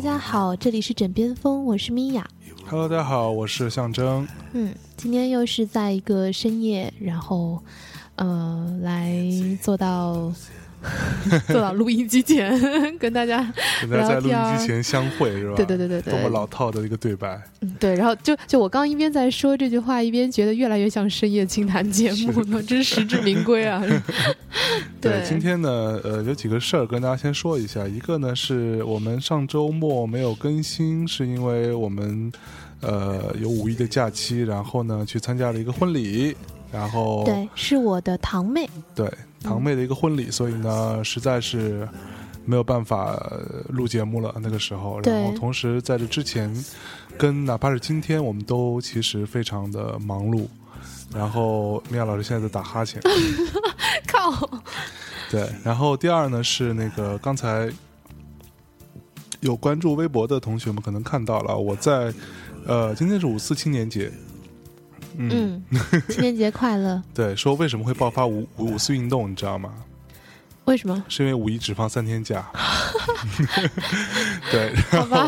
大家好，这里是枕边风，我是米娅。Hello，大家好，我是象征。嗯，今天又是在一个深夜，然后呃，来做到 做到录音机前 跟大家跟大家在录音机前相会是吧？对对对对对多么老套的一个对白。嗯对，然后就就我刚一边在说这句话，一边觉得越来越像深夜清谈节目了，真是实至名归啊！对今天呢，呃，有几个事儿跟大家先说一下。一个呢，是我们上周末没有更新，是因为我们呃有五一的假期，然后呢去参加了一个婚礼，然后对，是我的堂妹，对堂妹的一个婚礼，所以呢，实在是没有办法呃录节目了。那个时候，然后同时在这之前，跟哪怕是今天，我们都其实非常的忙碌。然后米娅老师现在在打哈欠，靠，对。然后第二呢是那个刚才有关注微博的同学们可能看到了，我在呃今天是五四青年节，嗯，嗯，青年节快乐！对，说为什么会爆发五五五四运动，你知道吗？为什么？是因为五一只放三天假。对，好吧，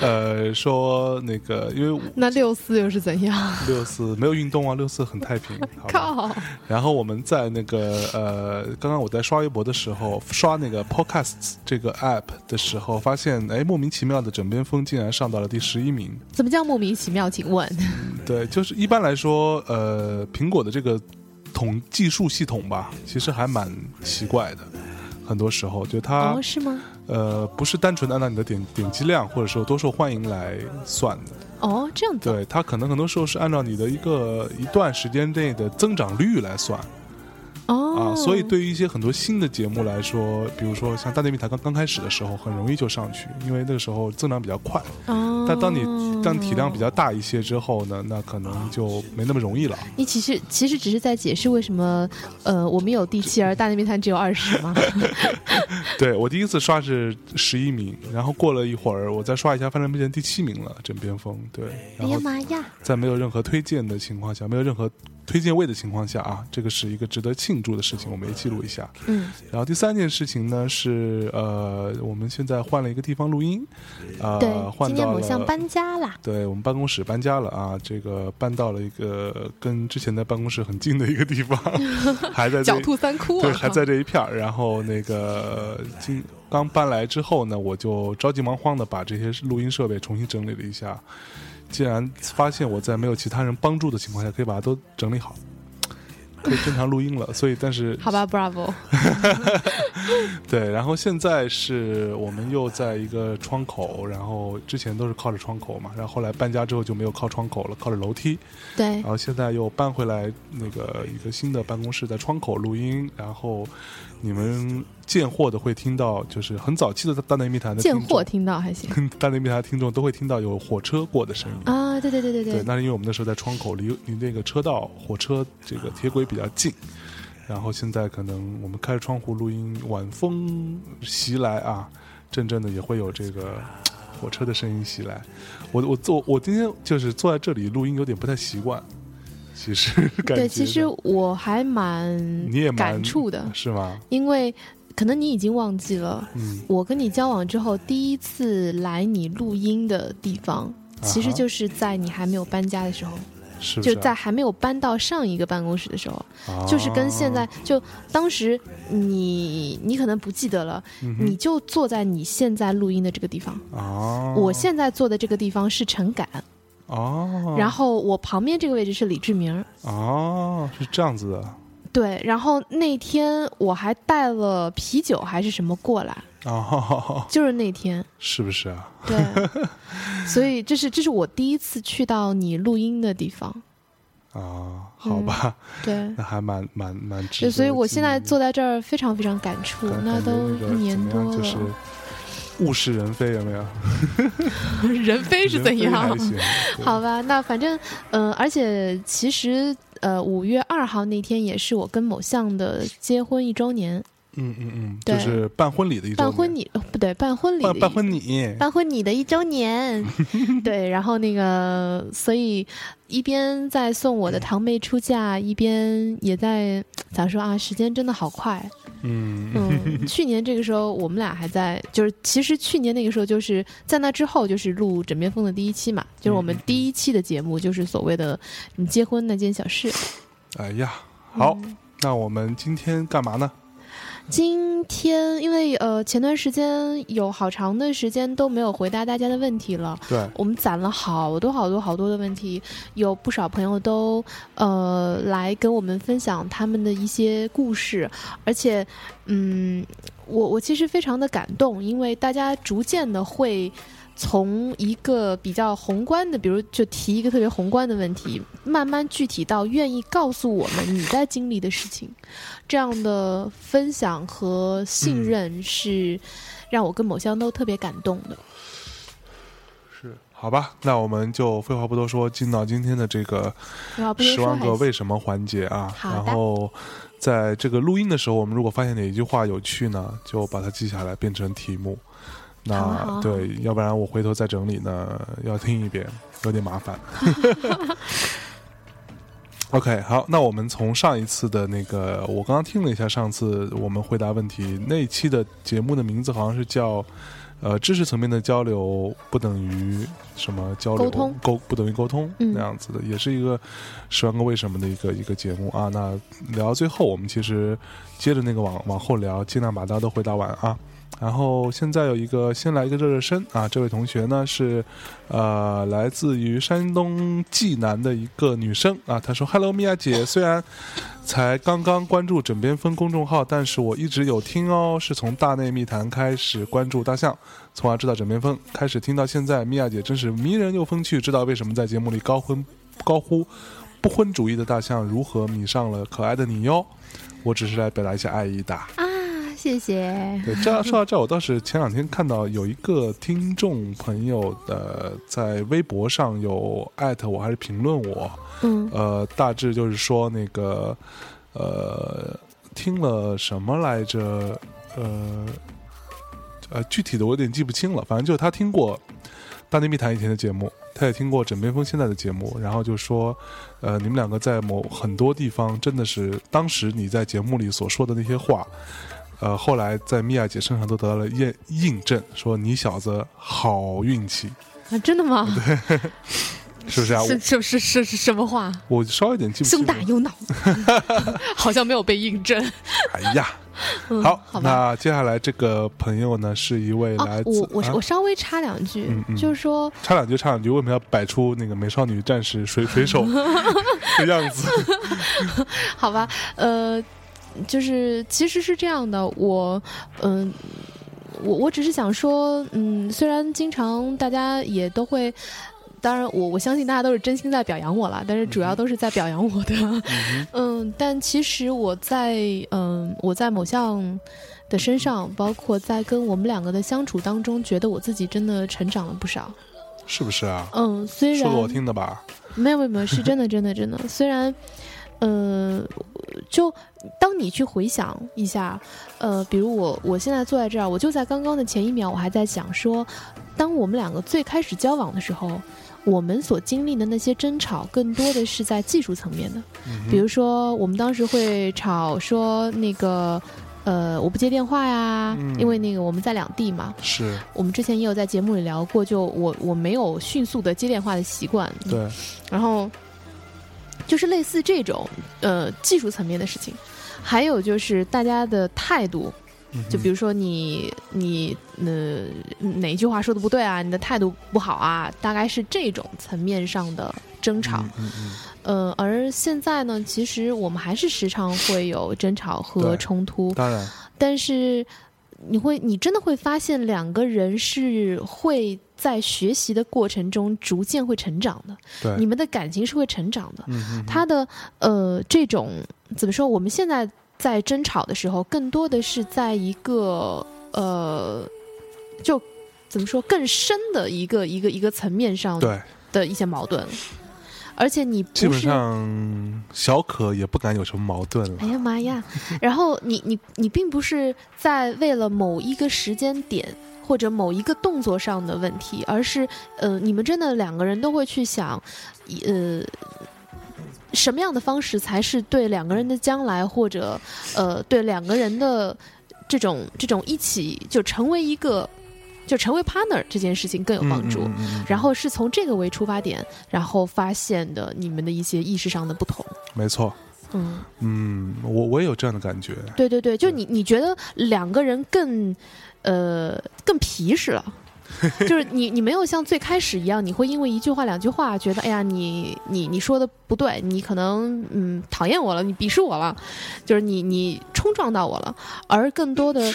呃，说那个因为那六四又是怎样？六四没有运动啊，六四很太平。好靠，然后我们在那个呃，刚刚我在刷微博的时候，刷那个 Podcasts 这个 app 的时候，发现哎，莫名其妙的枕边风竟然上到了第十一名。怎么叫莫名其妙？请问？对，就是一般来说，呃，苹果的这个统计数系统吧，其实还蛮奇怪的。很多时候，就它、哦，是吗？呃不是单纯的按照你的点点击量或者说多受欢迎来算的，哦，这样子。对，它可能很多时候是按照你的一个一段时间内的增长率来算。哦，啊，所以对于一些很多新的节目来说，比如说像大内密谈刚刚开始的时候，很容易就上去，因为那个时候增长比较快。哦，但当你当体量比较大一些之后呢，那可能就没那么容易了。你其实其实只是在解释为什么呃我们有第七，而大内密探只有二十吗？对我第一次刷是十一名，然后过了一会儿我再刷一下，发现变成第七名了，枕边风。对，哎然后呀妈呀！在没有任何推荐的情况下，没有任何推荐位的情况下啊，这个是一个值得庆祝的事情，我们也记录一下。嗯，然后第三件事情呢是呃，我们现在换了一个地方录音，呃，对，今天换到了某项搬家啦。对我们办公室搬家了啊，这个搬到了一个跟之前的办公室很近的一个地方，还在这狡兔三窟啊！对还在这一片儿。然后那个今刚搬来之后呢，我就着急忙慌的把这些录音设备重新整理了一下。竟然发现我在没有其他人帮助的情况下，可以把它都整理好，可以正常录音了。所以，但是 好吧，Bravo。对，然后现在是我们又在一个窗口，然后之前都是靠着窗口嘛，然后后来搬家之后就没有靠窗口了，靠着楼梯，对然，后现在又搬回来那个一个新的办公室，在窗口录音，然后你们见货的会听到，就是很早期的大内密谈的见货听到还行 大内密谈的听众都会听到有火车过的声音。啊！对对对对对，那是因为我们那时候在窗口，离离那个车道、火车这个铁轨比较近。然后现在可能我们开着窗户录音，晚风袭来啊，阵阵的也会有这个火车的声音袭来。我我坐我今天就是坐在这里录音，有点不太习惯。其实 感觉对，其实我还蛮你也感触的，是吗？因为可能你已经忘记了，嗯，我跟你交往之后第一次来你录音的地方，其实就是在你还没有搬家的时候？就在还没有搬到上一个办公室的时候，啊就是跟现在就当时你你可能不记得了，嗯你就坐在你现在录音的这个地方，啊，我现在坐的这个地方是陈敢，哦，然后我旁边这个位置是李志明。哦是这样子的。对，然后那天我还带了啤酒还是什么过来，哦，就是那天，是不是啊？对，所以这是这是我第一次去到你录音的地方，啊，好吧，对，那还蛮蛮蛮值所以我现在坐在这儿非常非常感触，那都一年多了，物是人非，有没有？人非是怎样？好吧，那反正，呃，而且其实，呃，五月二号那天也是我跟某项的结婚一周年，嗯嗯嗯，就是办婚礼的一周年。办婚礼、呃不对，办婚礼办办婚礼，办婚礼的一周年，对，然后那个，所以一边在送我的堂妹出嫁，一边也在 咋说啊？时间真的好快，嗯嗯，去年这个时候我们俩还在，就是其实去年那个时候就是在那之后就是录枕边风的第一期嘛，就是我们第一期的节目就是所谓的你结婚那件小事。哎呀，好，那我们今天干嘛呢？今天因为呃前段时间有好长的时间都没有回答大家的问题了，对，我们攒了好多好多好多的问题，有不少朋友都呃来跟我们分享他们的一些故事，而且嗯，我我其实非常的感动，因为大家逐渐的会。从一个比较宏观的，比如就提一个特别宏观的问题，慢慢具体到愿意告诉我们你在经历的事情，这样的分享和信任是让我跟某香都特别感动的。是，好吧，那我们就废话不多说，进到今天的这个十万个为什么环节啊。然后在这个录音的时候，我们如果发现哪一句话有趣呢，就把它记下来，变成题目。那对，要不然我回头再整理呢，要听一遍，有点麻烦。OK，好，那我们从上一次的那个，我刚刚听了一下，上次我们回答问题那一期的节目的名字好像是叫“呃，知识层面的交流不等于什么交流沟通沟不等于沟通”那样子的，也是一个十万个为什么的一个一个节目啊。那聊到最后，我们其实接着那个往往后聊，尽量把大家都回答完啊。然后现在有一个先来一个热热身啊！这位同学呢是，呃，来自于山东济南的一个女生啊。她说：“Hello，米娅姐，虽然才刚刚关注枕边风公众号，但是我一直有听哦。是从大内密谈开始关注大象，从而知道枕边风，开始听到现在。米娅姐真是迷人又风趣，知道为什么在节目里高婚高呼不婚主义的大象如何迷上了可爱的你哟。我只是来表达一下爱意的。”谢谢。对，这样说到这，我倒是前两天看到有一个听众朋友的在微博上有艾特我，还是评论我。嗯。呃，大致就是说那个，呃，听了什么来着？呃，呃，具体的我有点记不清了。反正就是他听过《大内密谈》以前的节目，他也听过枕边风现在的节目，然后就说，呃，你们两个在某很多地方真的是当时你在节目里所说的那些话。呃，后来在米娅姐身上都得到了验印证，说你小子好运气啊！真的吗？对，是不是啊？是是是是是什么话？我稍微有点记不清。胸大有脑，好像没有被印证。哎呀，好，那接下来这个朋友呢，是一位来自……我我我稍微插两句，就是说插两句插两句，为什么要摆出那个美少女战士水水手的样子？好吧，呃。就是其实是这样的，我嗯，我我只是想说，嗯，虽然经常大家也都会，当然我我相信大家都是真心在表扬我了，但是主要都是在表扬我的，嗯，但其实我在嗯我在某项的身上，包括在跟我们两个的相处当中，觉得我自己真的成长了不少，是不是啊？嗯，虽然说给我听的吧，没有没有没有，是真的真的真的，虽然。呃，就当你去回想一下，呃，比如我我现在坐在这儿，我就在刚刚的前一秒，我还在想说，当我们两个最开始交往的时候，我们所经历的那些争吵，更多的是在技术层面的，比如说我们当时会吵说那个，呃，我不接电话呀，因为那个我们在两地嘛，是。我们之前也有在节目里聊过，就我我没有迅速的接电话的习惯，对，然后。就是类似这种呃技术层面的事情，还有就是大家的态度，就比如说你你呃哪一句话说的不对啊，你的态度不好啊，大概是这种层面上的争吵。嗯嗯。呃，而现在呢，其实我们还是时常会有争吵和冲突。当然。但是你会，你真的会发现两个人是会。在学习的过程中，逐渐会成长的。对，你们的感情是会成长的。嗯他的呃，这种怎么说？我们现在在争吵的时候，更多的是在一个呃，就怎么说更深的一个一个一个层面上的一些矛盾。而且你基本上小可也不敢有什么矛盾了。哎呀妈呀！然后你你你并不是在为了某一个时间点。或者某一个动作上的问题，而是，呃，你们真的两个人都会去想，呃，什么样的方式才是对两个人的将来，或者呃，对两个人的这种这种一起就成为一个就成为 partner 这件事情更有帮助。嗯嗯嗯嗯然后是从这个为出发点，然后发现的你们的一些意识上的不同。没错，嗯，嗯，我我也有这样的感觉。对对对，就你你觉得两个人更呃更皮实了。就是你，你没有像最开始一样，你会因为一句话、两句话觉得，哎呀，你你你说的不对，你可能嗯讨厌我了，你鄙视我了，就是你你冲撞到我了，而更多的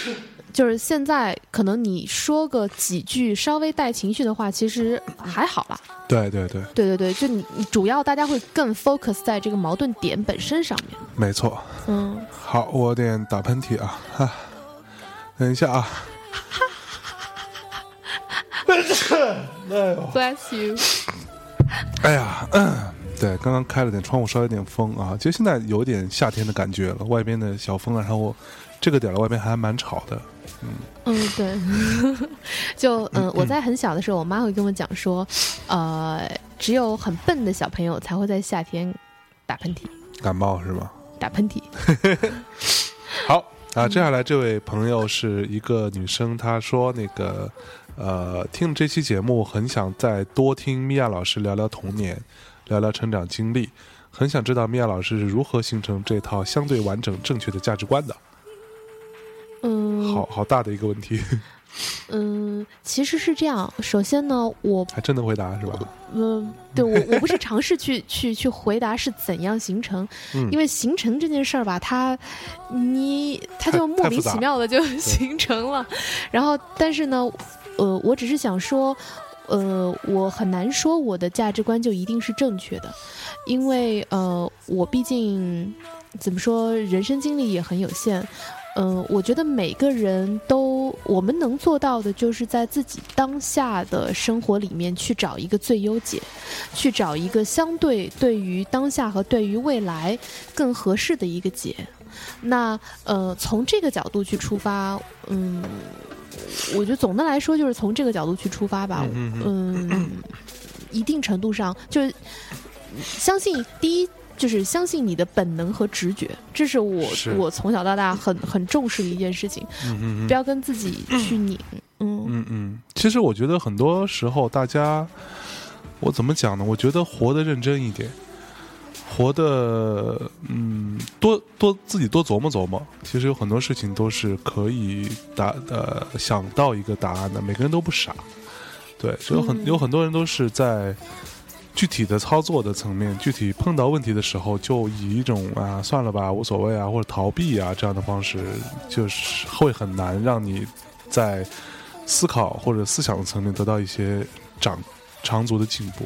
就是现在可能你说个几句稍微带情绪的话，其实还好啦。对对对，对对对，就你你主要大家会更 focus 在这个矛盾点本身上面。没错。嗯，好，我有点打喷嚏啊，哈，等一下啊。哎 呦，Bless you。哎呀，嗯，对，刚刚开了点窗户，稍微有点风啊。其实现在有点夏天的感觉了，外边的小风啊，然后这个点儿了，外面还蛮吵的。嗯嗯，对，就嗯，我在很小的时候，我妈会跟我讲说，呃，只有很笨的小朋友才会在夏天打喷嚏，感冒是吗？打喷嚏。好啊，接下来这位朋友是一个女生，她说那个呃，听了这期节目，很想再多听米娅老师聊聊童年，聊聊成长经历，很想知道米娅老师是如何形成这套相对完整、正确的价值观的。嗯，好好大的一个问题，嗯，其实是这样。首先呢，我还真能回答是吧？嗯，对我我不是尝试去去去回答是怎样形成，嗯因为形成这件事儿吧，它你它就莫名其妙的就形成了。然后，但是呢，呃，我只是想说，呃，我很难说我的价值观就一定是正确的，因为呃，我毕竟怎么说，人生经历也很有限。嗯、我觉得每个人都，我们能做到的，就是在自己当下的生活里面去找一个最优解，去找一个相对对于当下和对于未来更合适的一个解。那呃，从这个角度去出发，嗯，我觉得总的来说就是从这个角度去出发吧。嗯一定程度上就是相信第一。就是相信你的本能和直觉，这是我是我从小到大很很重视的一件事情，嗯嗯嗯不要跟自己去拧。嗯嗯嗯，其实我觉得很多时候大家，我怎么讲呢？我觉得活得认真一点，活得嗯多多自己多琢磨琢磨。其实有很多事情都是可以答呃想到一个答案的，每个人都不傻。对，只有很、嗯有很多人都是在具体的操作的层面，具体碰到问题的时候，就以一种啊算了吧，无所谓啊，或者逃避啊这样的方式，就是会很难让你在思考或者思想的层面得到一些长长足的进步。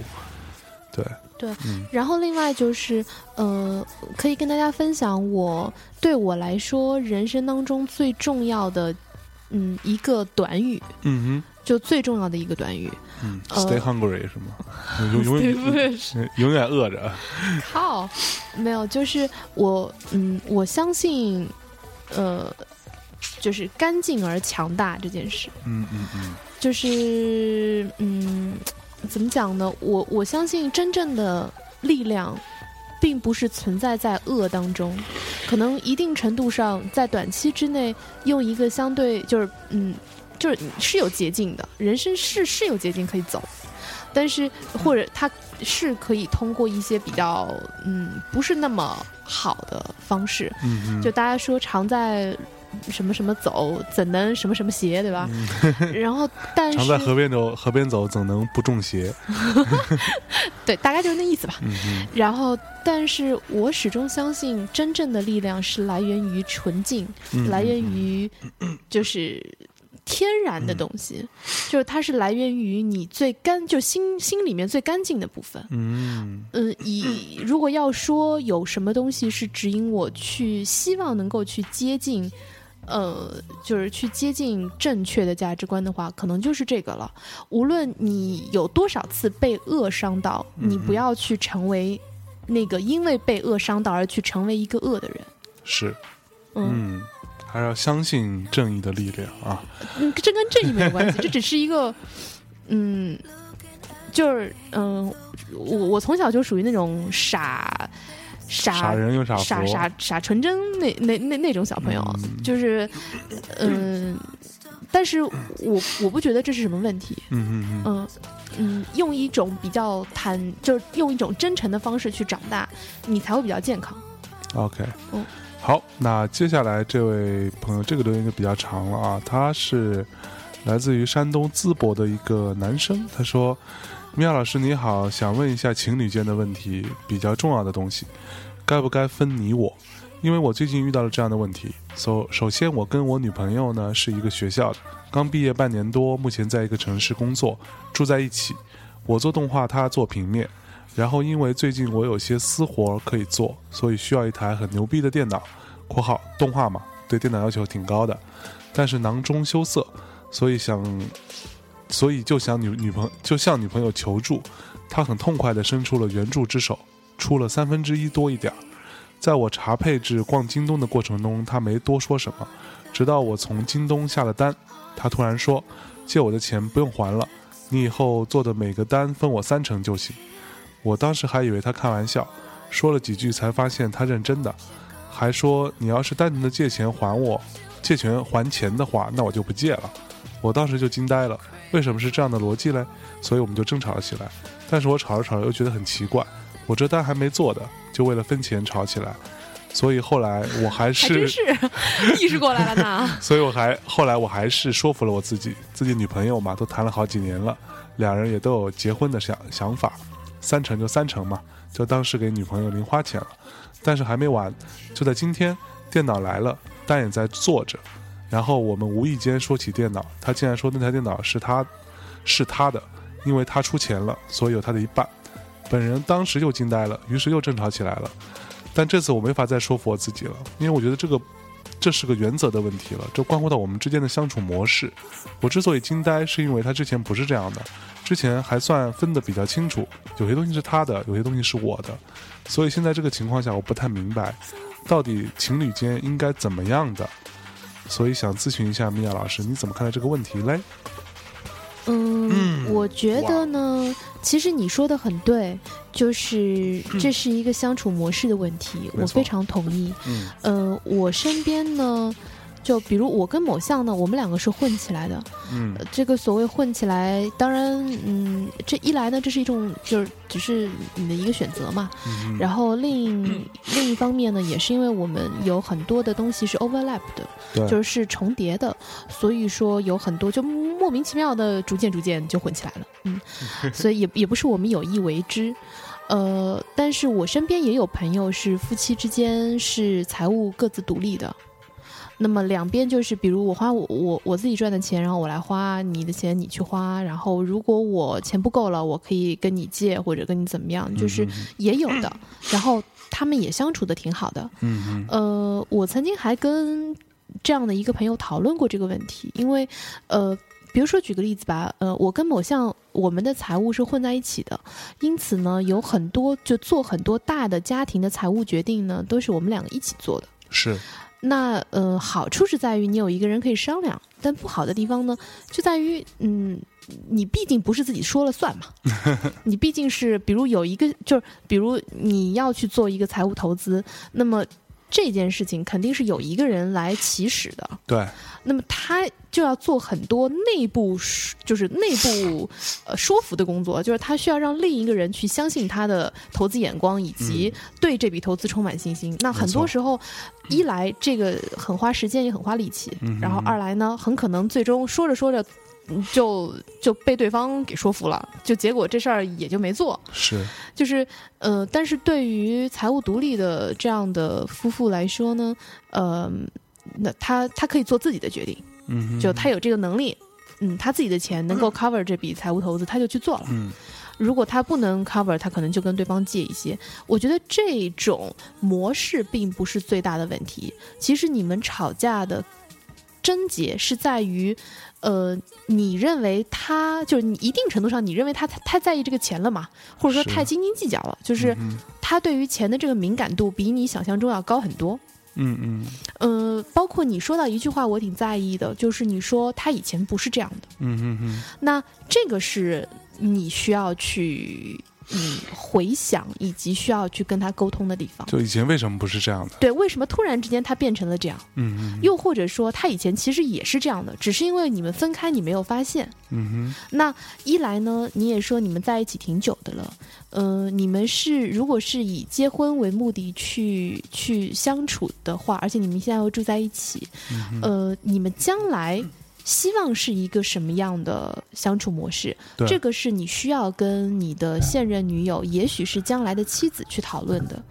对，对。嗯。然后另外就是，呃，可以跟大家分享我对我来说人生当中最重要的，嗯，一个短语，嗯哼就最重要的一个短语。嗯呃，stay hungry 是吗？永永远 永远饿着。靠，没有，就是我，嗯，我相信，呃，就是干净而强大这件事。嗯嗯嗯就是嗯，怎么讲呢？我我相信真正的力量，并不是存在在恶当中，可能一定程度上在短期之内用一个相对就是嗯，就是是有捷径的，人生是是有捷径可以走，但是或者它是可以通过一些比较嗯不是那么好的方式，嗯嗯，就大家说常在什么什么走，怎能什么什么邪，对吧？然后，但是常在河边走，河边走怎能不中邪？对，大概就是那意思吧。然后，但是我始终相信，真正的力量是来源于纯净，嗯，来源于就是天然的东西，就是它是来源于你最干，就心心里面最干净的部分。嗯嗯，以如果要说有什么东西是指引我去希望能够去接近，呃，就是去接近正确的价值观的话，可能就是这个了。无论你有多少次被恶伤到，你不要去成为那个因为被恶伤到而去成为一个恶的人。是，嗯嗯，还是要相信正义的力量啊。嗯，这跟正义没有关系，这只是一个，嗯，就是嗯、我我从小就属于那种傻傻傻人有傻福，傻傻傻纯真那那那那种小朋友，嗯就是嗯、但是我我不觉得这是什么问题，嗯嗯嗯，嗯嗯，用一种比较坦，就是用一种真诚的方式去长大，你才会比较健康。OK，嗯好，那接下来这位朋友这个留言就比较长了啊，他是来自于山东淄博的一个男生，他说：“米娅老师你好，想问一下情侣间的问题，比较重要的东西，该不该分你我？因为我最近遇到了这样的问题。首首先，我跟我女朋友呢是一个学校的，刚毕业半年多，目前在一个城市工作，住在一起。我做动画，她做平面。然后因为最近我有些私活可以做，所以需要一台很牛逼的电脑（括号动画嘛，对电脑要求挺高的），但是囊中羞涩，所以想，所以就想女女朋就向女朋友求助，她很痛快地伸出了援助之手，出了三分之一多一点儿。在我查配置、逛京东的过程中，他没多说什么，直到我从京东下了单，他突然说：“借我的钱不用还了，你以后做的每个单分我三成就行。”我当时还以为他开玩笑，说了几句才发现他认真的，还说你要是单纯的借钱还我，借钱还钱的话，那我就不借了。我当时就惊呆了，为什么是这样的逻辑嘞？所以我们就争吵了起来。但是我吵着吵着又觉得很奇怪，我这单还没做的，就为了分钱吵起来。所以后来我还还是真是 意识过来了呢。所以我还后来我还是说服了我自己，自己女朋友嘛，都谈了好几年了，两人也都有结婚的想想法，三成就三成嘛，就当是给女朋友零花钱了。但是还没完，就在今天，电脑来了，单也在做着，然后我们无意间说起电脑，他竟然说那台电脑是他是他的，因为他出钱了，所以有他的一半。本人当时又惊呆了，于是又争吵起来了。但这次我没法再说服我自己了，因为我觉得这个这是个原则的问题了，这关乎到我们之间的相处模式。我之所以惊呆，是因为他之前不是这样的，之前还算分得比较清楚，有些东西是他的，有些东西是我的。所以现在这个情况下，我不太明白，到底情侣间应该怎么样的。所以想咨询一下米娅老师，你怎么看待这个问题嘞？嗯，嗯我觉得呢，其实你说的很对，就是这是一个相处模式的问题，我非常同意。嗯。呃，我身边呢，就比如我跟某项呢，我们两个是混起来的。嗯呃这个所谓混起来，当然，嗯，这一来呢，这是一种就是只是你的一个选择嘛。嗯然后另 另一方面呢，也是因为我们有很多的东西是 overlap 的，对，就是是重叠的，所以说有很多就莫名其妙的逐渐逐渐就混起来了，嗯，所以也也不是我们有意为之。呃，但是我身边也有朋友是夫妻之间是财务各自独立的，那么两边就是，比如我花我我我自己赚的钱，然后我来花，你的钱你去花，然后如果我钱不够了，我可以跟你借或者跟你怎么样，就是也有的。然后他们也相处的挺好的。嗯嗯呃，我曾经还跟这样的一个朋友讨论过这个问题，因为呃。比如说，举个例子吧，呃，我跟某项我们的财务是混在一起的，因此呢，有很多就做很多大的家庭的财务决定呢，都是我们两个一起做的。是那呃，好处是在于你有一个人可以商量，但不好的地方呢，就在于嗯，你毕竟不是自己说了算嘛，你毕竟是比如有一个就是比如你要去做一个财务投资，那么这件事情肯定是有一个人来起始的，对，那么他就要做很多内部说就是内部 呃说服的工作，就是他需要让另一个人去相信他的投资眼光，以及对这笔投资充满信心。那很多时候，一来这个很花时间也很花力气，嗯然后二来呢，很可能最终说着说着。嗯就就被对方给说服了，就结果这事儿也就没做。是就是呃，但是对于财务独立的这样的夫妇来说呢，呃，那他他可以做自己的决定，嗯就他有这个能力，嗯，他自己的钱能够 cover 这笔财务投资，他就去做了。嗯如果他不能 cover，他可能就跟对方借一些。我觉得这种模式并不是最大的问题。其实你们吵架的症结是在于，呃，你认为他就是你一定程度上，你认为他太太在意这个钱了嘛，或者说太斤斤计较了，就是嗯他对于钱的这个敏感度比你想象中要高很多。嗯嗯呃，包括你说到一句话，我挺在意的，就是你说他以前不是这样的。嗯嗯嗯那这个是你需要去嗯回想以及需要去跟他沟通的地方。就以前为什么不是这样的？对，为什么突然之间他变成了这样？嗯嗯又或者说他以前其实也是这样的，只是因为你们分开，你没有发现。嗯哼那一来呢，你也说你们在一起挺久的了，呃，你们是如果是以结婚为目的去去相处的话，而且你们现在又住在一起，嗯呃，你们将来希望是一个什么样的相处模式？这个是你需要跟你的现任女友，也许是将来的妻子去讨论的。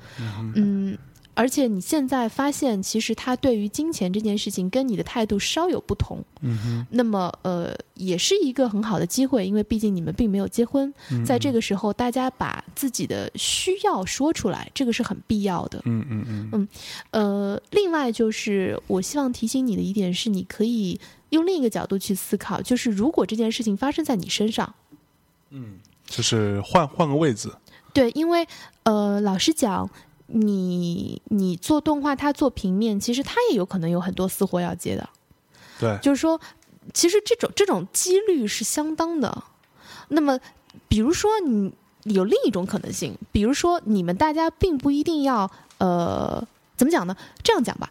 嗯。而且你现在发现，其实他对于金钱这件事情跟你的态度稍有不同，嗯哼那么呃，也是一个很好的机会，因为毕竟你们并没有结婚，嗯在这个时候，大家把自己的需要说出来，这个是很必要的。嗯嗯嗯嗯呃，另外就是我希望提醒你的一点是，你可以用另一个角度去思考，就是如果这件事情发生在你身上，嗯，就是换换个位置。对，因为呃，老实讲。你你做动画，他做平面，其实他也有可能有很多私活要接的。对，就是说，其实这种这种几率是相当的。那么，比如说你有另一种可能性，比如说你们大家并不一定要呃，怎么讲呢？这样讲吧，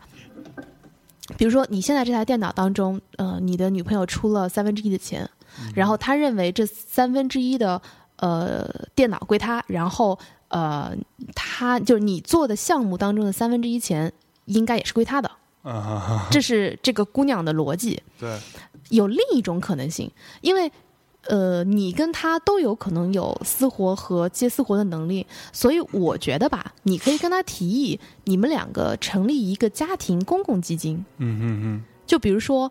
比如说你现在这台电脑当中，呃，你的女朋友出了三分之一的钱，然后他认为这三分之一的呃电脑归他，然后呃，他就是你做的项目当中的三分之一钱应该也是归他的，啊。这是这个姑娘的逻辑。对，有另一种可能性，因为呃，你跟他都有可能有私活和接私活的能力，所以我觉得吧，你可以跟他提议，你们两个成立一个家庭公共基金，嗯嗯嗯就比如说，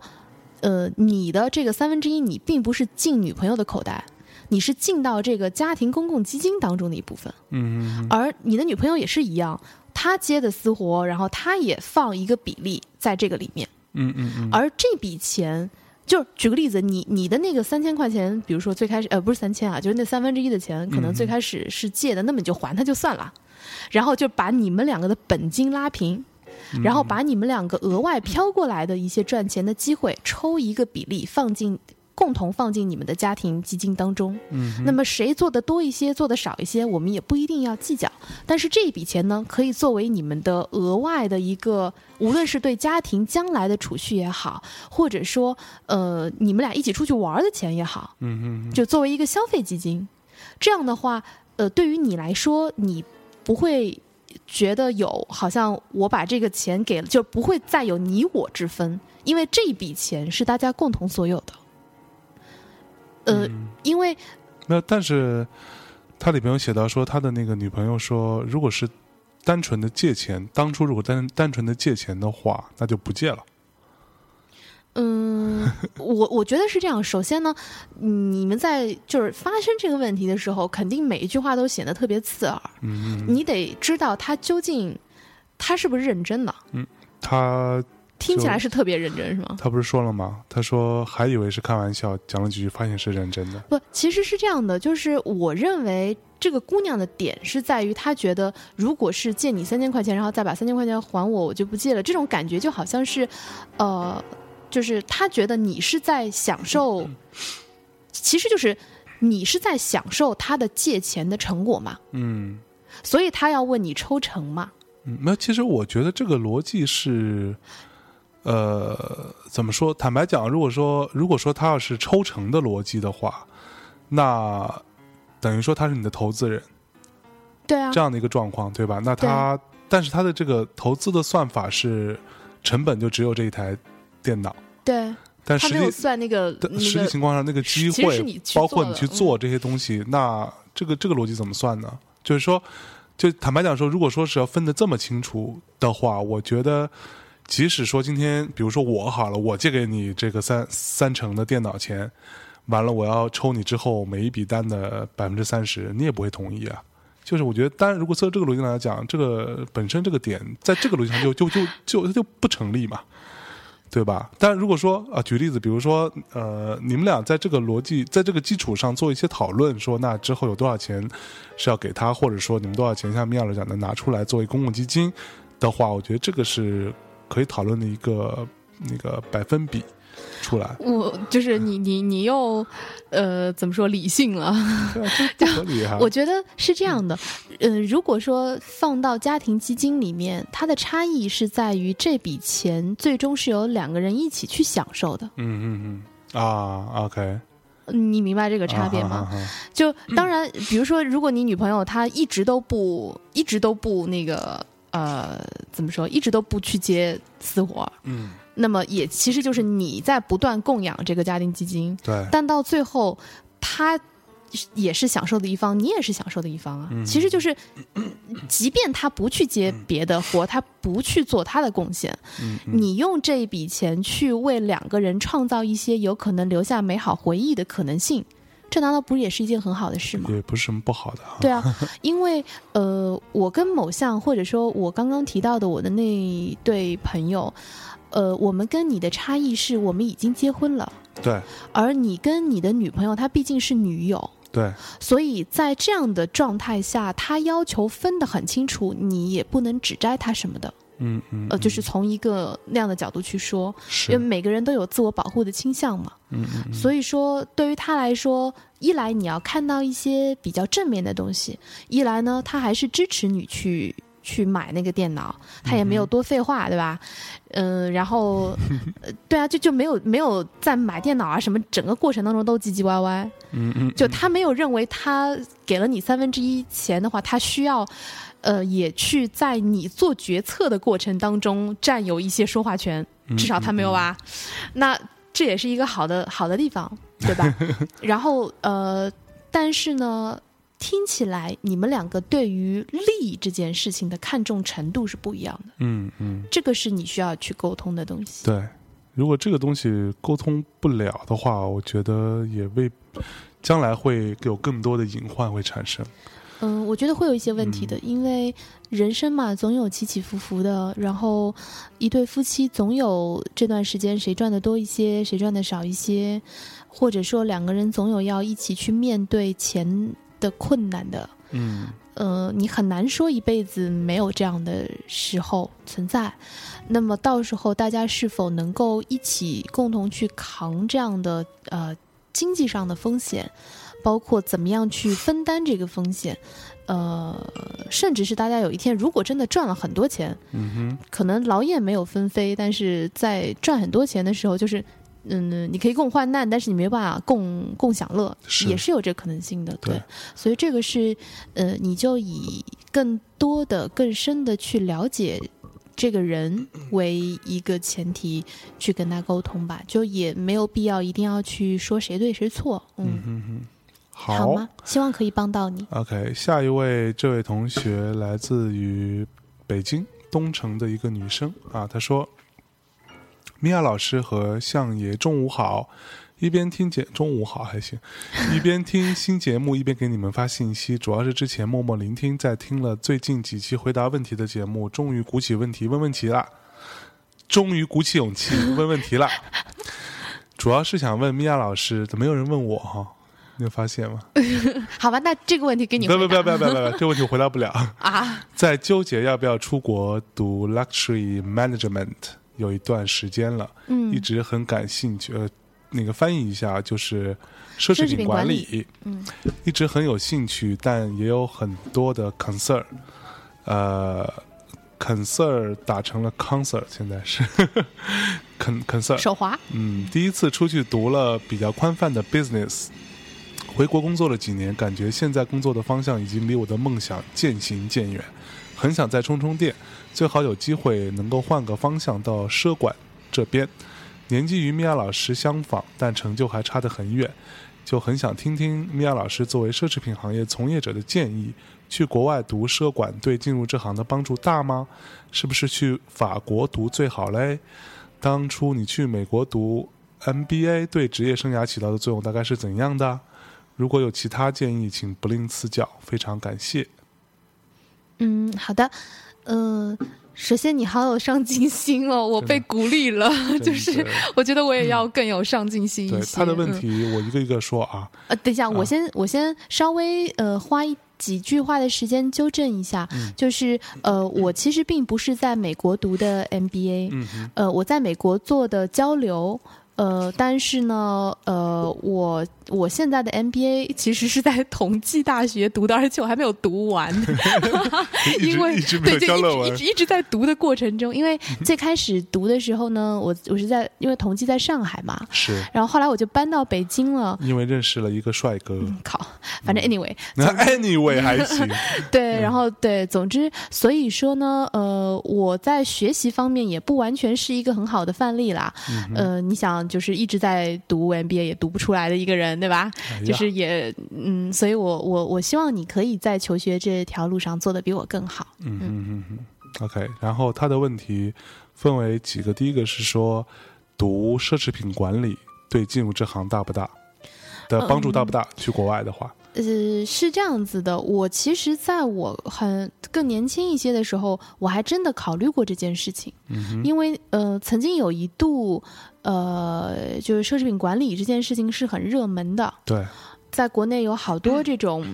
呃，你的这个三分之一，你并不是进女朋友的口袋。你是进到这个家庭公共基金当中的一部分，嗯嗯而你的女朋友也是一样，她接的私活，然后她也放一个比例在这个里面。嗯嗯嗯，而这笔钱，就举个例子，你你的那个三千块钱，比如说最开始呃不是三千啊，就是那三分之一的钱，可能最开始是借的，那么你就还他就算了，然后就把你们两个的本金拉平。然后把你们两个额外飘过来的一些赚钱的机会抽一个比例放进，共同放进你们的家庭基金当中。嗯那么谁做的多一些，做的少一些，我们也不一定要计较。但是这一笔钱呢，可以作为你们的额外的一个，无论是对家庭将来的储蓄也好，或者说呃你们俩一起出去玩的钱也好，嗯嗯就作为一个消费基金。这样的话，呃，对于你来说，你不会觉得有好像我把这个钱给了，就不会再有你我之分，因为这一笔钱是大家共同所有的。呃，嗯因为那但是他里边有写到说，他的那个女朋友说，如果是单纯的借钱，当初如果单单纯的借钱的话，那就不借了。嗯，我我觉得是这样。首先呢，你们在就是发生这个问题的时候，肯定每一句话都显得特别刺耳。嗯，你得知道他究竟他是不是认真的，嗯他听起来是特别认真，是吗？他不是说了吗？他说还以为是开玩笑，讲了几句，发现是认真的。不，其实是这样的，就是我认为这个姑娘的点是在于，她觉得如果是借你三千块钱，然后再把三千块钱还我，我就不借了。这种感觉就好像是，呃，就是她觉得你是在享受，其实就是你是在享受她的借钱的成果嘛，嗯所以她要问你抽成嘛。嗯，那其实我觉得这个逻辑是，呃，怎么说？坦白讲，如果说如果说他要是抽成的逻辑的话，那等于说他是你的投资人。对啊这，样的一个状况，对吧？那他，但是他的这个投资的算法是成本就只有这一台电脑，对，但实际算那个但实际情况上，那个机会包括你去做这些东西，那这个这个逻辑怎么算呢？就是说，就坦白讲说，如果说是要分得这么清楚的话，我觉得。即使说今天，比如说我好了，我借给你这个三三成的电脑钱，完了我要抽你之后每一笔单的百分之三十，你也不会同意啊。就是我觉得，当然，如果从这个逻辑来讲，这个本身这个点在这个逻辑上就就就就它就不成立嘛，对吧？但如果说啊，举例子，比如说呃，你们俩在这个逻辑在这个基础上做一些讨论，说那之后有多少钱是要给他，或者说你们多少钱像米娅老讲的拿出来作为公共基金的话，我觉得这个是可以讨论的一个那个百分比。出来，我就是你你你又呃怎么说理性了？对啊，这不合理哈。我觉得是这样的，呃，如果说放到家庭基金里面，它的差异是在于这笔钱最终是由两个人一起去享受的。嗯嗯嗯啊，OK，你明白这个差别吗？就当然，比如说，如果你女朋友她一直都不一直都不那个呃怎么说，一直都不去接私活，嗯，那么也其实就是你在不断供养这个家庭基金，对，但到最后，他也是享受的一方，你也是享受的一方啊。嗯。其实就是，即便他不去接别的活，他不去做他的贡献，嗯你用这一笔钱去为两个人创造一些有可能留下美好回忆的可能性，这难道不是也是一件很好的事吗？也不是什么不好的哈。对啊，因为呃，我跟某项或者说我刚刚提到的我的那对朋友，呃，我们跟你的差异是我们已经结婚了，对而你跟你的女朋友她毕竟是女友，对，所以在这样的状态下，她要求分得很清楚，你也不能指摘她什么的。嗯嗯，呃，就是从一个那样的角度去说，是因为每个人都有自我保护的倾向嘛。嗯所以说，对于他来说，一来你要看到一些比较正面的东西，一来呢，他还是支持你去去买那个电脑，他也没有多废话，对吧？嗯、然后，呃对啊，就就没有没有在买电脑啊什么整个过程当中都唧唧歪歪，嗯嗯，就他没有认为他给了你三分之一钱的话，他需要。呃，也去在你做决策的过程当中占有一些说话权，嗯至少他没有吧？那这也是一个好的好的地方，对吧？然后呃，但是呢，听起来你们两个对于利益这件事情的看重程度是不一样的，嗯嗯，这个是你需要去沟通的东西。对。如果这个东西沟通不了的话，我觉得也未将来会有更多的隐患会产生。嗯，我觉得会有一些问题的，因为人生嘛，总有起起伏伏的。然后，一对夫妻总有这段时间谁赚的多一些，谁赚的少一些，或者说两个人总有要一起去面对钱的困难的。嗯呃，你很难说一辈子没有这样的时候存在。那么到时候大家是否能够一起共同去扛这样的呃经济上的风险，包括怎么样去分担这个风险，呃，甚至是大家有一天如果真的赚了很多钱，嗯哼，可能劳燕没有分飞，但是在赚很多钱的时候，就是。嗯，你可以共患难，但是你没有办法共共享乐，是也是有这可能性的。对所以这个是，呃，你就以更多的、更深的去了解这个人为一个前提去跟他沟通吧，就也没有必要一定要去说谁对谁错。嗯，好吗？希望可以帮到你。OK，下一位这位同学来自于北京东城的一个女生啊，她说：“米娅老师和相爷中午好，一边听节中午好还行，一边听新节目一边给你们发信息，主要是之前默默聆听，在听了最近几期回答问题的节目，终于鼓起问题问问题了，终于鼓起勇气问问题了，主要是想问米娅老师，怎么没有人问我哈？你有发现吗？” 好吧，那这个问题给你不不不要不要不要不要，这个问题我回答不了。啊。在纠结要不要出国读 luxury management 有一段时间了，嗯一直很感兴趣。呃，那个翻译一下就是奢侈品管理，理嗯一直很有兴趣，但也有很多的 concern。呃，concern 打成了 concert，现在是 con concern。手滑，嗯，第一次出去读了比较宽泛的 business，回国工作了几年，感觉现在工作的方向已经离我的梦想渐行渐远，很想再充充电，最好有机会能够换个方向到奢管这边。年纪与米娅老师相仿，但成就还差得很远，就很想听听米娅老师作为奢侈品行业从业者的建议。去国外读奢管对进入这行的帮助大吗？是不是去法国读最好嘞？当初你去美国读 MBA 对职业生涯起到的作用大概是怎样的？如果有其他建议，请不吝赐教，非常感谢。嗯，好的，呃、首先你好有上进心哦，我被鼓励了，就是我觉得我也要更有上进心一些。对他的问嗯题，我一个一个说啊。呃，等一下，我啊先我先稍微呃花一几句话的时间纠正一下，嗯就是呃，我其实并不是在美国读的 MBA，、嗯，呃，我在美国做的交流。呃，但是呢，呃，我我现在的 MBA 其实是在同济大学读的，而且我还没有读完，因为对，就一直一直一直在读的过程中，因为最开始读的时候呢，我我是在因为同济在上海嘛，是然后后来我就搬到北京了。因为认识了一个帅哥。靠，反正 anyway，那 anyway 还行，对，然后对，总之，所以说呢，呃，我在学习方面也不完全是一个很好的范例啦。嗯呃，你想，就是一直在读 MBA 也读不出来的一个人，对吧？哎就是也，嗯，所以我我我希望你可以在求学这条路上做得比我更好。嗯嗯嗯嗯，OK。然后他的问题分为几个，第一个是说读奢侈品管理对进入这行大不大的帮助大不大？去国外的话，呃，是这样子的，我其实在我很更年轻一些的时候，我还真的考虑过这件事情，嗯，因为呃，曾经有一度，呃，就是奢侈品管理这件事情是很热门的，对，在国内有好多这种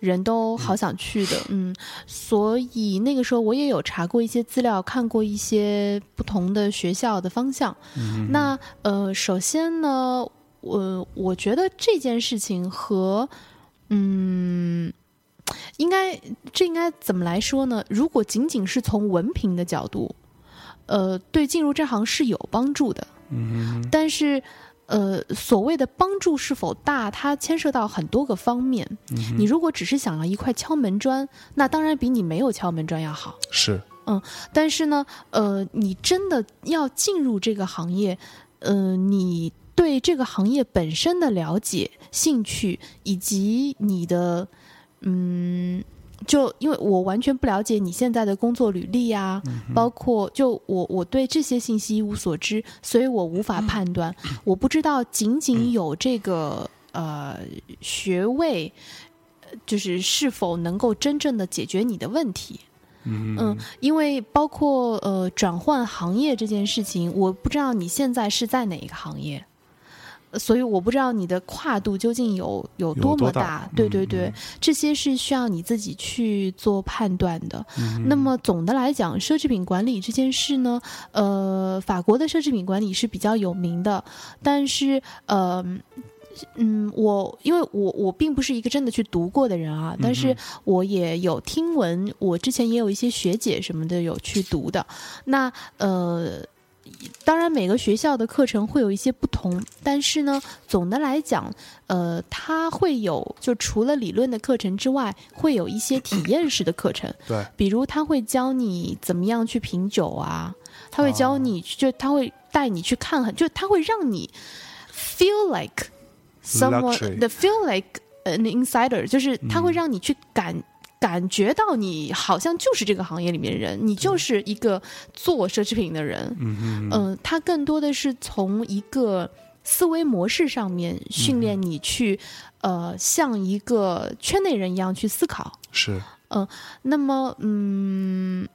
人都好想去的，嗯，所以那个时候我也有查过一些资料，看过一些不同的学校的方向。嗯那呃，首先呢，我我觉得这件事情和嗯。应该这应该怎么来说呢？如果仅仅是从文凭的角度，呃，对进入这行是有帮助的。嗯，但是，呃，所谓的帮助是否大，它牵涉到很多个方面。嗯你如果只是想要一块敲门砖，那当然比你没有敲门砖要好。是，嗯但是呢，呃，你真的要进入这个行业，呃，你对这个行业本身的了解、兴趣，以及你的，嗯。就因为我完全不了解你现在的工作履历啊，包括就我我对这些信息一无所知，所以我无法判断。我不知道仅仅有这个呃学位，呃就是是否能够真正的解决你的问题。嗯嗯，因为包括呃转换行业这件事情，我不知道你现在是在哪一个行业，呃所以我不知道你的跨度究竟有有多么大对对对，嗯这些是需要你自己去做判断的。嗯那么总的来讲，奢侈品管理这件事呢，呃，法国的奢侈品管理是比较有名的，但是呃。嗯，我因为我我并不是一个真的去读过的人啊，但是我也有听闻，我之前也有一些学姐什么的有去读的。那呃，当然每个学校的课程会有一些不同，但是呢，总的来讲，呃，它会有就除了理论的课程之外，会有一些体验式的课程。对，比如他会教你怎么样去品酒啊，他会教你，就他会带你去看很，就他会让你 feel like someone Luxury the feel like an insider，就是他会让你去感。感觉到你好像就是这个行业里面的人，你就是一个做奢侈品的人。嗯嗯，嗯、他更多的是从一个思维模式上面训练你去，呃，像一个圈内人一样去思考。是，嗯那么，嗯，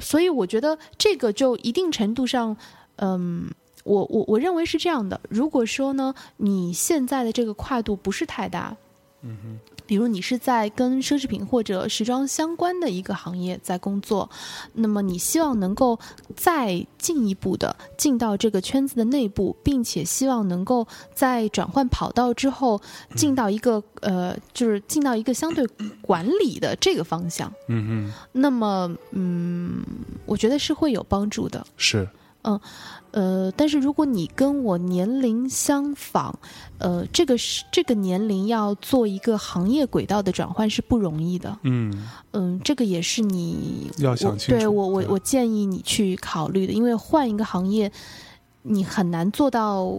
所以我觉得这个就一定程度上，嗯，我我我认为是这样的。如果说呢，你现在的这个跨度不是太大，嗯哼，比如你是在跟奢侈品或者时装相关的一个行业在工作，那么你希望能够再进一步的进到这个圈子的内部，并且希望能够在转换跑道之后进到一个、呃，就是进到一个相对管理的这个方向。嗯哼，那么，嗯，我觉得是会有帮助的。是，呃，但是如果你跟我年龄相仿，呃，这个是这个年龄要做一个行业轨道的转换是不容易的。嗯，嗯，这个也是你要想我清楚对我我我建议你去考虑的，因为换一个行业，你很难做到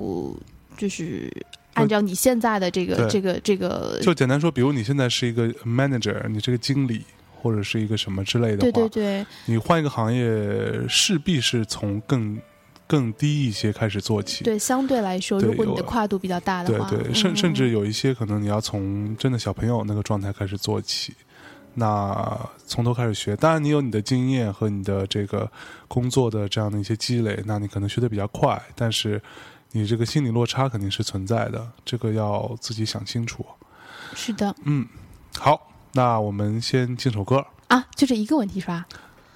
就是按照你现在的这个这个这个，就简单说，比如你现在是一个 manager，你这个经理或者是一个什么之类的话，对对对。你换一个行业，势必是从更更低一些开始做起。对，相对来说，如果你的跨度比较大的话，对对，甚嗯甚至有一些可能你要从真的小朋友那个状态开始做起，那从头开始学。当然，你有你的经验和你的这个工作的这样的一些积累，那你可能学的比较快，但是你这个心理落差肯定是存在的，这个要自己想清楚。是的嗯，好，那我们先进首歌。啊，就这一个问题是吧？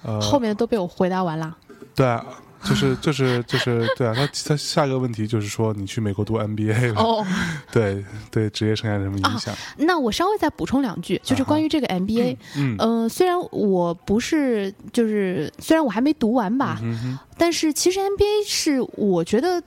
呃，后面的都被我回答完了。对啊，就是就是就是对啊，他他下一个问题就是说，你去美国读 MBA 了，哦，对对，职业生涯有什么影响？那我稍微再补充两句，就是关于这个 MBA，嗯呃，虽然我不是，就是虽然我还没读完吧，嗯哼但是其实 MBA 是我觉得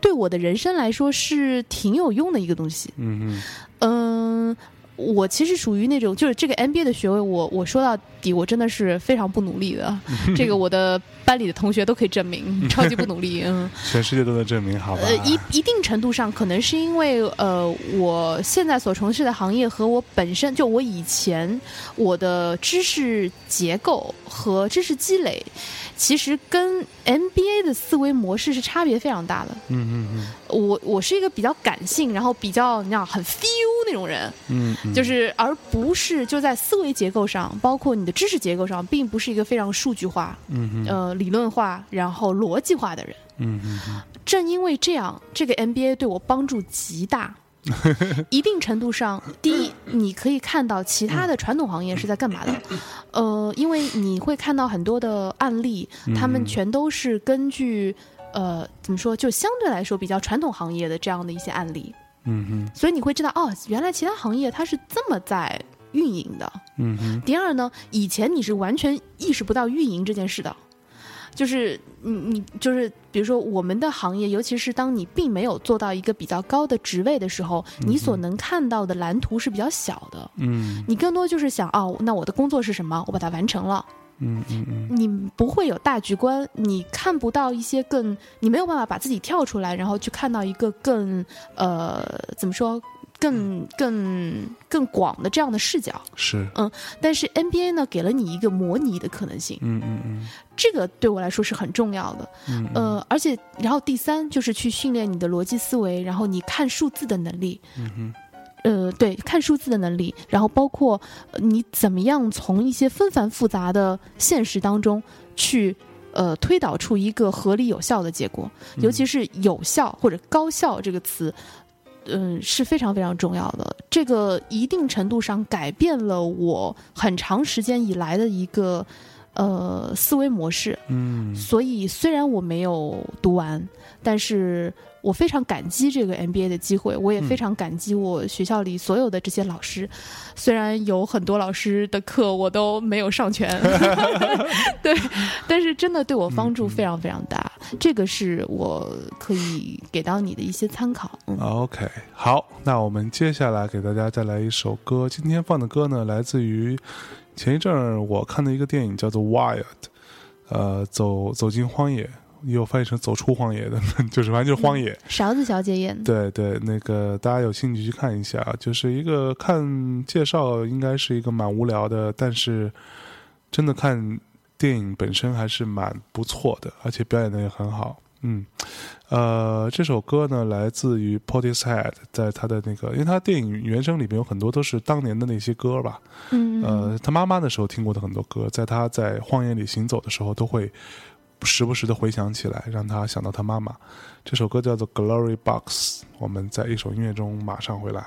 对我的人生来说是挺有用的一个东西。嗯嗯嗯、我其实属于那种，就是这个 MBA 的学位，我我说到底，我真的是非常不努力的。这个我的班里的同学都可以证明，超级不努力。嗯，全世界都能证明，好吧？呃，一一定程度上，可能是因为呃，我现在所从事的行业和我本身就我以前我的知识结构和知识积累，其实跟 MBA 的思维模式是差别非常大的。嗯嗯嗯我我是一个比较感性，然后比较你知道很 feel 那种人，嗯嗯，就是而不是就在思维结构上，包括你的知识结构上，并不是一个非常数据化、嗯哼。呃理论化，然后逻辑化的人。嗯嗯嗯正因为这样，这个 MBA 对我帮助极大。一定程度上，第一，你可以看到其他的传统行业是在干嘛的，呃，因为你会看到很多的案例，他们全都是根据呃怎么说，就相对来说比较传统行业的这样的一些案例，嗯哼。所以你会知道哦，原来其他行业它是这么在运营的。嗯第二呢，以前你是完全意识不到运营这件事的，就是你你就是比如说我们的行业，尤其是当你并没有做到一个比较高的职位的时候，你所能看到的蓝图是比较小的。嗯你更多就是想哦，那我的工作是什么？我把它完成了。嗯嗯嗯你不会有大局观，你看不到一些更，你没有办法把自己跳出来，然后去看到一个更呃怎么说更更更广的这样的视角。是嗯但是 NBA 呢，给了你一个模拟的可能性，嗯嗯嗯这个对我来说是很重要的。嗯呃，而且然后第三就是去训练你的逻辑思维，然后你看数字的能力。嗯哼呃，对，看数字的能力，然后包括呃你怎么样从一些纷繁复杂的现实当中去呃推导出一个合理有效的结果，尤其是有效或者高效这个词。嗯，是非常非常重要的。这个一定程度上改变了我很长时间以来的一个呃思维模式。嗯所以虽然我没有读完，但是我非常感激这个 MBA 的机会，我也非常感激我学校里所有的这些老师。虽然有很多老师的课我都没有上全，对，但是真的对我帮助非常非常大。这个是我可以给到你的一些参考。嗯 OK，好，那我们接下来给大家带来一首歌。今天放的歌呢，来自于前一阵儿我看的一个电影，叫做《Wild》，呃，走走进荒野，也有翻译成走出荒野的，就是反正就是荒野。勺子小姐演的，对对，那个大家有兴趣去看一下，就是一个看介绍应该是一个蛮无聊的，但是真的看电影本身还是蛮不错的，而且表演的也很好。嗯，呃，这首歌呢来自于 Portishead，在他的那个，因为他电影原声里面有很多都是当年的那些歌吧，嗯，呃，他妈妈的时候听过的很多歌，在他在荒野里行走的时候，都会时不时的回想起来，让他想到他妈妈。这首歌叫做《Glory Box》，我们在一首音乐中马上回来。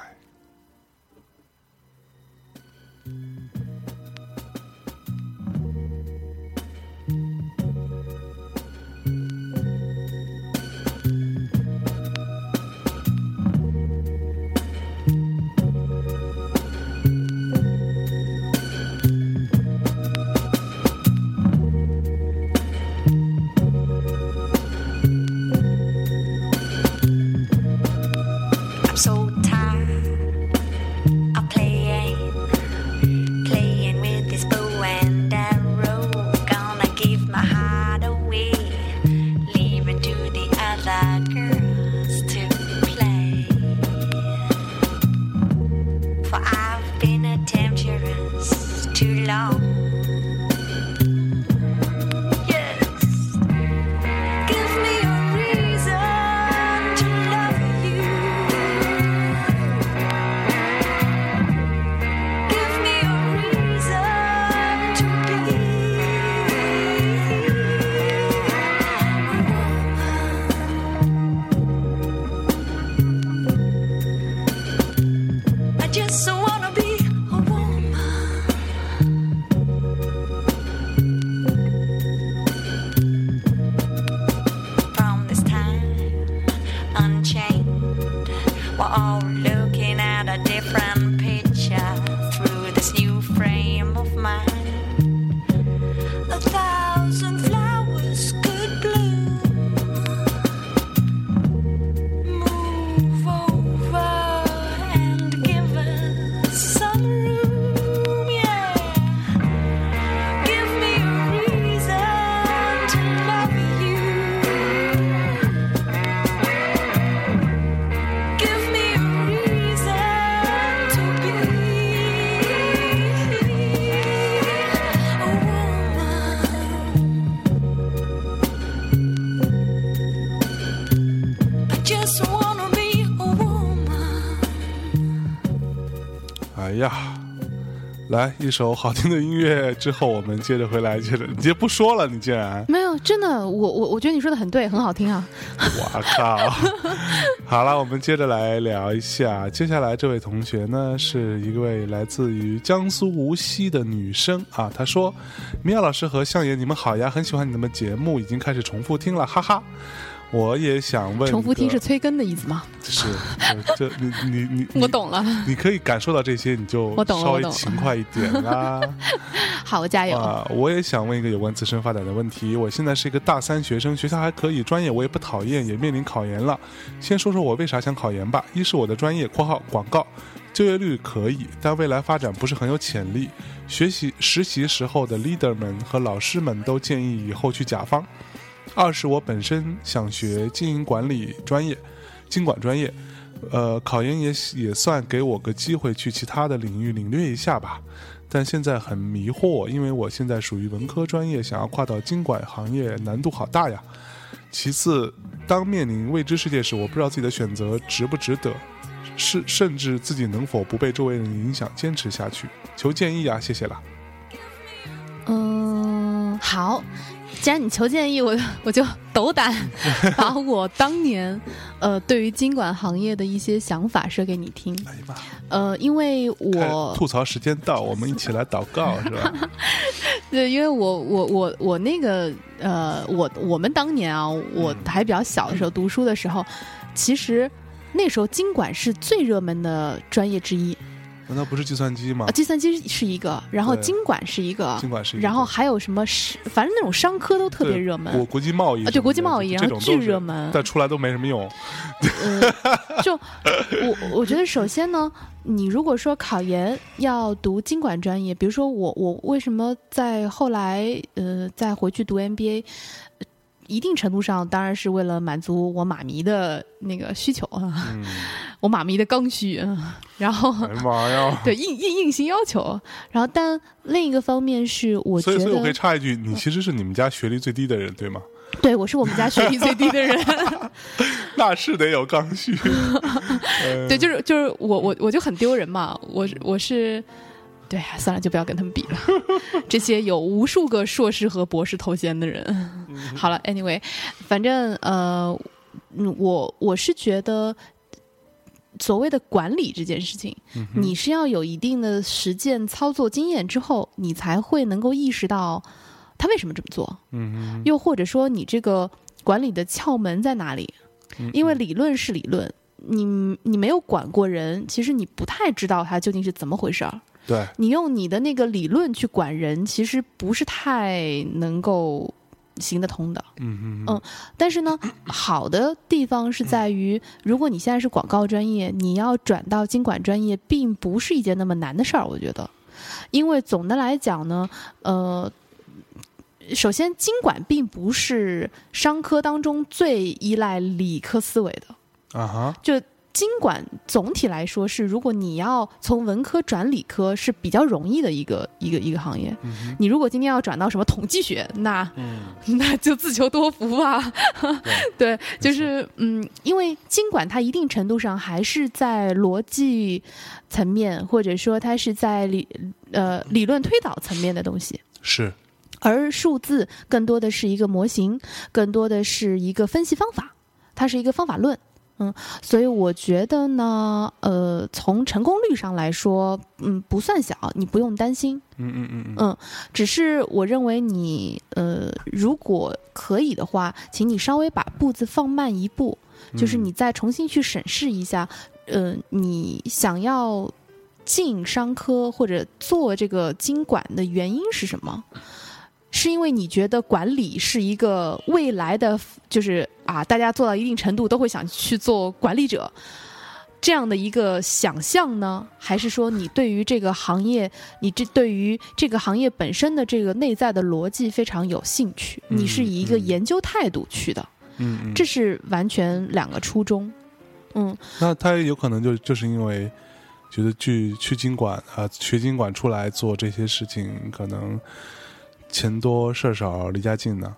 哎呀，来一首好听的音乐之后，我们接着回来，接着你就不说了，你竟然，没有，真的，我我我觉得你说的很对，很好听啊。我靠！好了，我们接着来聊一下，接下来这位同学呢，是一位来自于江苏无锡的女生啊，她说：“米娅老师和向爷，你们好呀，很喜欢你们节目，已经开始重复听了，哈哈。”我也想问，重复听是催更的意思吗？是，这你你你，你 我懂了，你可以感受到这些，你就我懂了稍微勤快一点啦。好，加油。啊，我也想问一个有关自身发展的问题。我现在是一个大三学生，学校还可以，专业我也不讨厌，也面临考研了。先说说我为啥想考研吧。一是我的专业（括号广告）就业率可以，但未来发展不是很有潜力。学习实习时候的 leader 们和老师们都建议以后去甲方。二是我本身想学经营管理专业，经管专业，呃，考研也也算给我个机会去其他的领域领略一下吧。但现在很迷惑，因为我现在属于文科专业，想要跨到经管行业难度好大呀。其次，当面临未知世界时，我不知道自己的选择值不值得，是甚至自己能否不被周围人影响坚持下去。求建议啊，谢谢啦。嗯，好，既然你求建议，我我就斗胆把我当年呃对于经管行业的一些想法说给你听。呃，因为我吐槽时间到，我们一起来祷告是吧？对，因为我我我我那个呃，我我们当年啊，我还比较小的时候读书的时候，其实那时候经管是最热门的专业之一，难道不是计算机吗啊，？计算机是一个，然后经管是一个，经管是一个然后还有什么是，反正那种商科都特别热门国。国际贸易啊，对国际贸易，然后巨热门。但出来都没什么用。呃，就我我觉得，首先呢，你如果说考研要读经管专业，比如说我我为什么在后来呃再回去读 MBA，呃一定程度上当然是为了满足我妈咪的那个需求啊，嗯，我妈咪的刚需，啊然后。哎呀妈呀！对硬硬硬性要求，然后但另一个方面是，我觉所以，所以我可以插一句，你其实是你们家学历最低的人，对吗？对我是我们家学历最低的人，那是得有刚需。呃对，就是就是我我我就很丢人嘛，我我是，对，算了，就不要跟他们比了。这些有无数个硕士和博士头衔的人，好了，anyway，反正呃，嗯我我是觉得。所谓的管理这件事情，你是要有一定的实践操作经验之后，你才会能够意识到他为什么这么做。嗯又或者说你这个管理的窍门在哪里？嗯因为理论是理论，你你没有管过人，其实你不太知道他究竟是怎么回事儿。对，你用你的那个理论去管人，其实不是太能够行得通的。嗯嗯嗯但是呢，好的地方是在于，如果你现在是广告专业，你要转到经管专业，并不是一件那么难的事儿。我觉得，因为总的来讲呢，呃。首先，经管并不是商科当中最依赖理科思维的。啊哈，就经管总体来说是，如果你要从文科转理科是比较容易的一个一个一个行业。嗯你如果今天要转到什么统计学，那嗯，那就自求多福 吧。对对，就是嗯，因为经管它一定程度上还是在逻辑层面，或者说它是在理呃理论推导层面的东西。是，而数字更多的是一个模型，更多的是一个分析方法，它是一个方法论。嗯，所以我觉得呢，呃，从成功率上来说，嗯，不算小，你不用担心。嗯嗯嗯嗯，嗯，只是我认为你，呃，如果可以的话，请你稍微把步子放慢一步，就是嗯你再重新去审视一下，呃，你想要进商科或者做这个经管的原因是什么？是因为你觉得管理是一个未来的，就是啊，大家做到一定程度都会想去做管理者这样的一个想象呢？还是说你对于这个行业，你这对于这个行业本身的这个内在的逻辑非常有兴趣？嗯你是以一个嗯研究态度去的，嗯嗯，这是完全两个初衷。嗯，那他有可能就就是因为觉得去去经管啊、学经管出来做这些事情，可能钱多事儿少，离家近呢。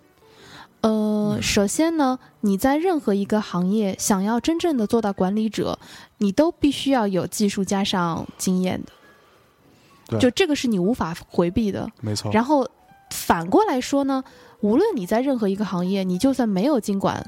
呃，首先呢，你在任何一个行业想要真正的做到管理者，你都必须要有技术加上经验的，对就这个是你无法回避的。没错，然后反过来说呢，无论你在任何一个行业，你就算没有经管，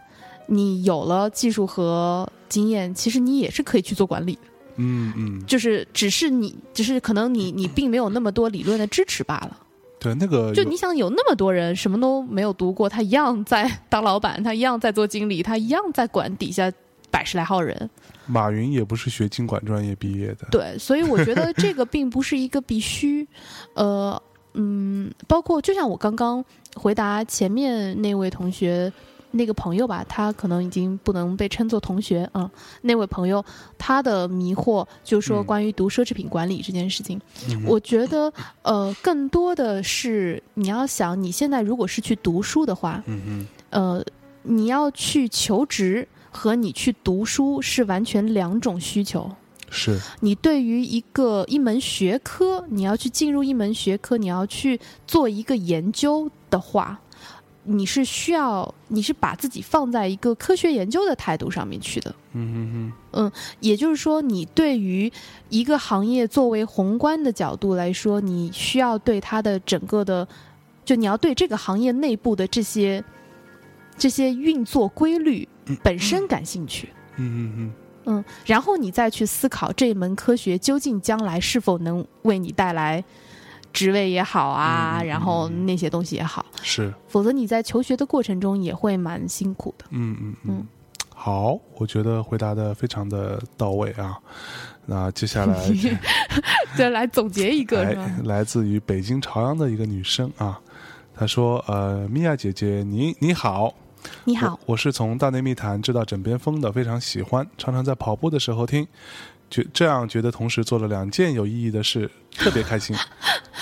你有了技术和经验，其实你也是可以去做管理的。嗯嗯，就是只是你，只是可能你你并没有那么多理论的支持罢了。对，那个就你想有那么多人什么都没有读过，他一样在 当老板，他一样在做经理，他一样在管底下百十来号人。马云也不是学经管专业毕业的，对，所以我觉得这个并不是一个必须。呃，嗯，包括就像我刚刚回答前面那位同学。那个朋友吧，他可能已经不能被称作同学啊、那位朋友，他的迷惑就是说嗯。关于读奢侈品管理这件事情，嗯。我觉得，呃，更多的是你要想，你现在如果是去读书的话，嗯呃，你要去求职和你去读书是完全两种需求。是。你对于一个一门学科，你要去进入一门学科，你要去做一个研究的话，你是需要，你是把自己放在一个科学研究的态度上面去的。嗯哼也就是说，你对于一个行业作为宏观的角度来说，你需要对它的整个的，就你要对这个行业内部的这些这些运作规律本身感兴趣。嗯，嗯嗯嗯，然后你再去思考这门科学究竟将来是否能为你带来职位也好啊，然后嗯。那些东西也好，嗯，是，否则你在求学的过程中也会蛮辛苦的。嗯嗯嗯。嗯。好，我觉得回答的非常的到位啊。那接下来 再来总结一个来自于北京朝阳的一个女生啊，她说：“呃，米娅姐姐，你你好，你好，我，我是从大内密谈知道枕边风的，非常喜欢，常常在跑步的时候听，觉这样觉得同时做了两件有意义的事，特别开心。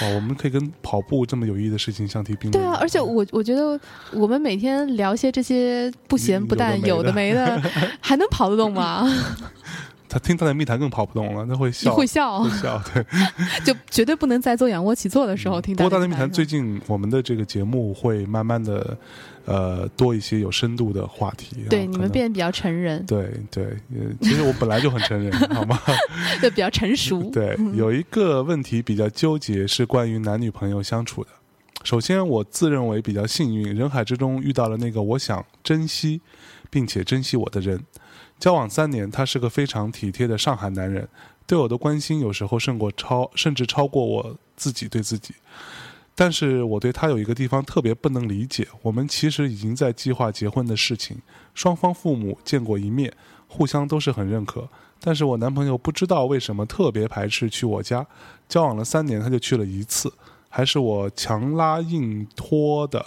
哦，我们可以跟跑步这么有意义的事情相提并论。对啊，而且我我觉得我们每天聊些这些不咸不淡、有的没的，还能跑得动吗？他听大内密谈更跑不动了，他会笑，会笑会，笑，对。就绝对不能在做仰卧起坐的时候 听不过大内内密谈最近我们的这个节目会慢慢的，呃，多一些有深度的话题。对你们变得比较成人，对对，呃，其实我本来就很成人，好吗？对比较成熟。对，有一个问题比较纠结，是关于男女朋友相处的。首先，我自认为比较幸运，人海之中遇到了那个我想珍惜并且珍惜我的人。交往三年，他是个非常体贴的上海男人，对我的关心有时候胜过超，甚至超过我自己对自己。但是我对他有一个地方特别不能理解，我们其实已经在计划结婚的事情，双方父母见过一面，互相都是很认可。但是我男朋友不知道为什么特别排斥去我家，交往了三年他就去了一次，还是我强拉硬拖的。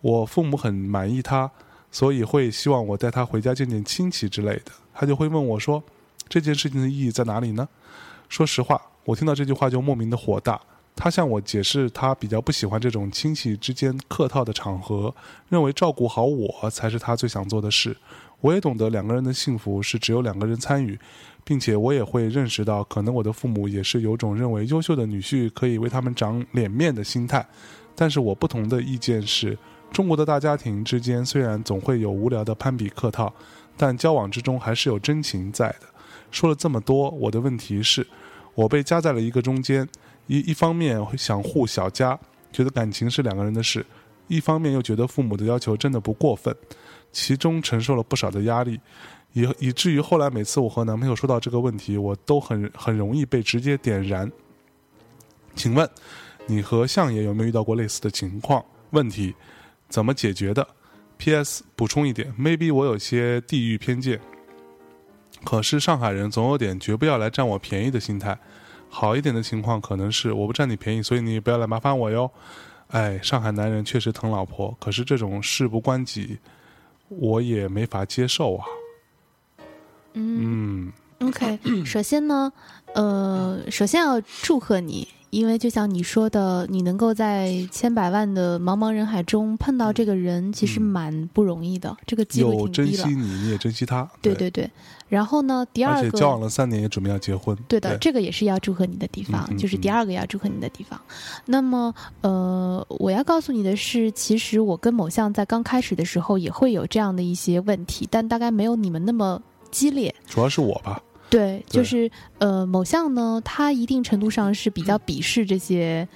我父母很满意他，所以会希望我带他回家见见亲戚之类的。他就会问我说：“这件事情的意义在哪里呢？”说实话，我听到这句话就莫名的火大。他向我解释，他比较不喜欢这种亲戚之间客套的场合，认为照顾好我才是他最想做的事。我也懂得两个人的幸福是只有两个人参与，并且我也会认识到，可能我的父母也是有种认为优秀的女婿可以为他们长脸面的心态。但是我不同的意见是，中国的大家庭之间虽然总会有无聊的攀比客套，但交往之中还是有真情在的。说了这么多，我的问题是，我被夹在了一个中间，一一方面想护小家，觉得感情是两个人的事；一方面又觉得父母的要求真的不过分，其中承受了不少的压力，以以至于后来每次我和男朋友说到这个问题，我都很很容易被直接点燃。请问，你和相爷有没有遇到过类似的情况？问题怎么解决的？P.S. 补充一点，maybe 我有些地域偏见。可是上海人总有点绝不要来占我便宜的心态。好一点的情况可能是我不占你便宜，所以你不要来麻烦我哟。哎，上海男人确实疼老婆，可是这种事不关己，我也没法接受啊。嗯 OK，首先呢，呃，首先要祝贺你，因为就像你说的，你能够在千百万的茫茫人海中碰到这个人，其实嗯蛮不容易的，这个机会有挺低了。珍惜你，你也珍惜他。对对对，然后呢，第二个而且交往了三年，也准备要结婚。对的，这个也是要祝贺你的地方，就是第二个要祝贺你的地方。那么，呃，我要告诉你的是，其实我跟某项在刚开始的时候也会有这样的一些问题，但大概没有你们那么激烈。主要是我吧。对，就是呃，某项呢，他一定程度上是比较鄙视这些，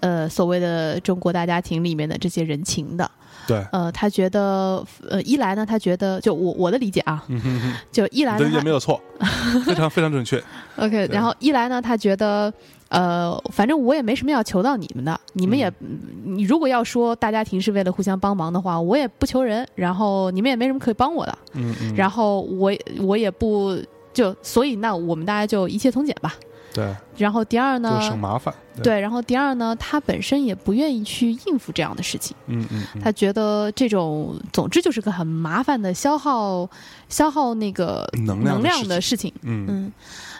呃，所谓的中国大家庭里面的这些人情的。对，呃，他觉得，呃，一来呢，他觉得，就我我的理解啊，嗯哼哼，就一来呢，他你的理解没有错，非常非常准确。OK，然后一来呢，他觉得，呃，反正我也没什么要求到你们的，你们也，嗯你如果要说大家庭是为了互相帮忙的话，我也不求人，然后你们也没什么可以帮我的，嗯嗯，然后我也我也不就，所以那我们大家就一切从简吧。对，然后第二就省呢，麻烦。对，然后第二呢，他本身也不愿意去应付这样的事情，嗯嗯嗯，他觉得这种，总之就是个很麻烦的消耗消耗那个能量的能量事的事情。嗯。嗯，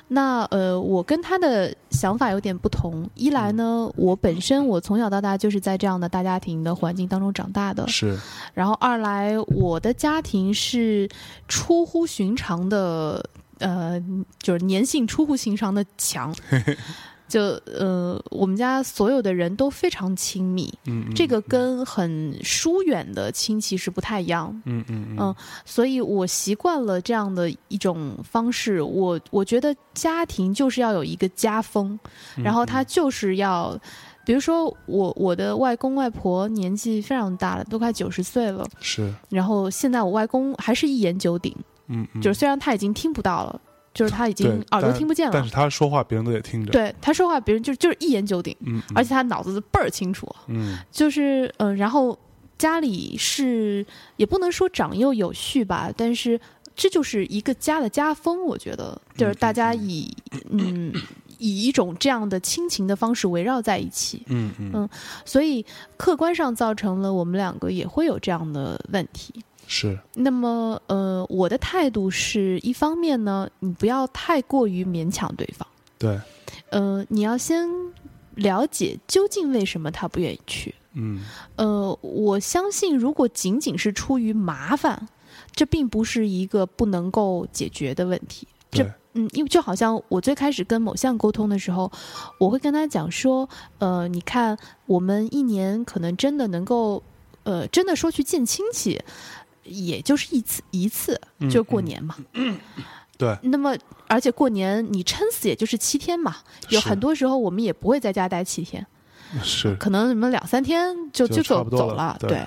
那呃，我跟他的想法有点不同。一来呢，我本身我从小到大就是在这样的大家庭的环境当中长大的，是，然后二来我的家庭是出乎寻常的，呃，就是粘性出乎寻常的强。就呃，我们家所有的人都非常亲密，这个跟很疏远的亲戚是不太一样。嗯嗯嗯所以我习惯了这样的一种方式。我我觉得家庭就是要有一个家风，嗯然后他就是要，比如说我我的外公外婆年纪非常大了，都快九十岁了，是，然后现在我外公还是一言九鼎，嗯嗯，就是虽然他已经听不到了，就是他已经耳朵听不见了。但是，他说话别人都得听着。，对他说话别人就就是一言九鼎，嗯，嗯。而且他脑子倍儿清楚，嗯。就是嗯、呃然后家里是也不能说长幼有序吧，但是这就是一个家的家风，我觉得就是大家以嗯以一种这样的亲情的方式围绕在一起，嗯嗯。嗯所以客观上造成了我们两个也会有这样的问题。是，那么，呃，我的态度是一方面呢，你不要太过于勉强对方，对，呃，你要先了解究竟为什么他不愿意去。嗯。呃，我相信，如果仅仅是出于麻烦，这并不是一个不能够解决的问题。这，嗯，因为就好像我最开始跟某项沟通的时候，我会跟他讲说，呃，你看，我们一年可能真的能够，呃，真的说去见亲戚，也就是一次一次，嗯就过年嘛。对，那么，而且过年你撑死也就是七天嘛，有很多时候我们也不会在家待七天。是，可能你们两三天就就走走了，对。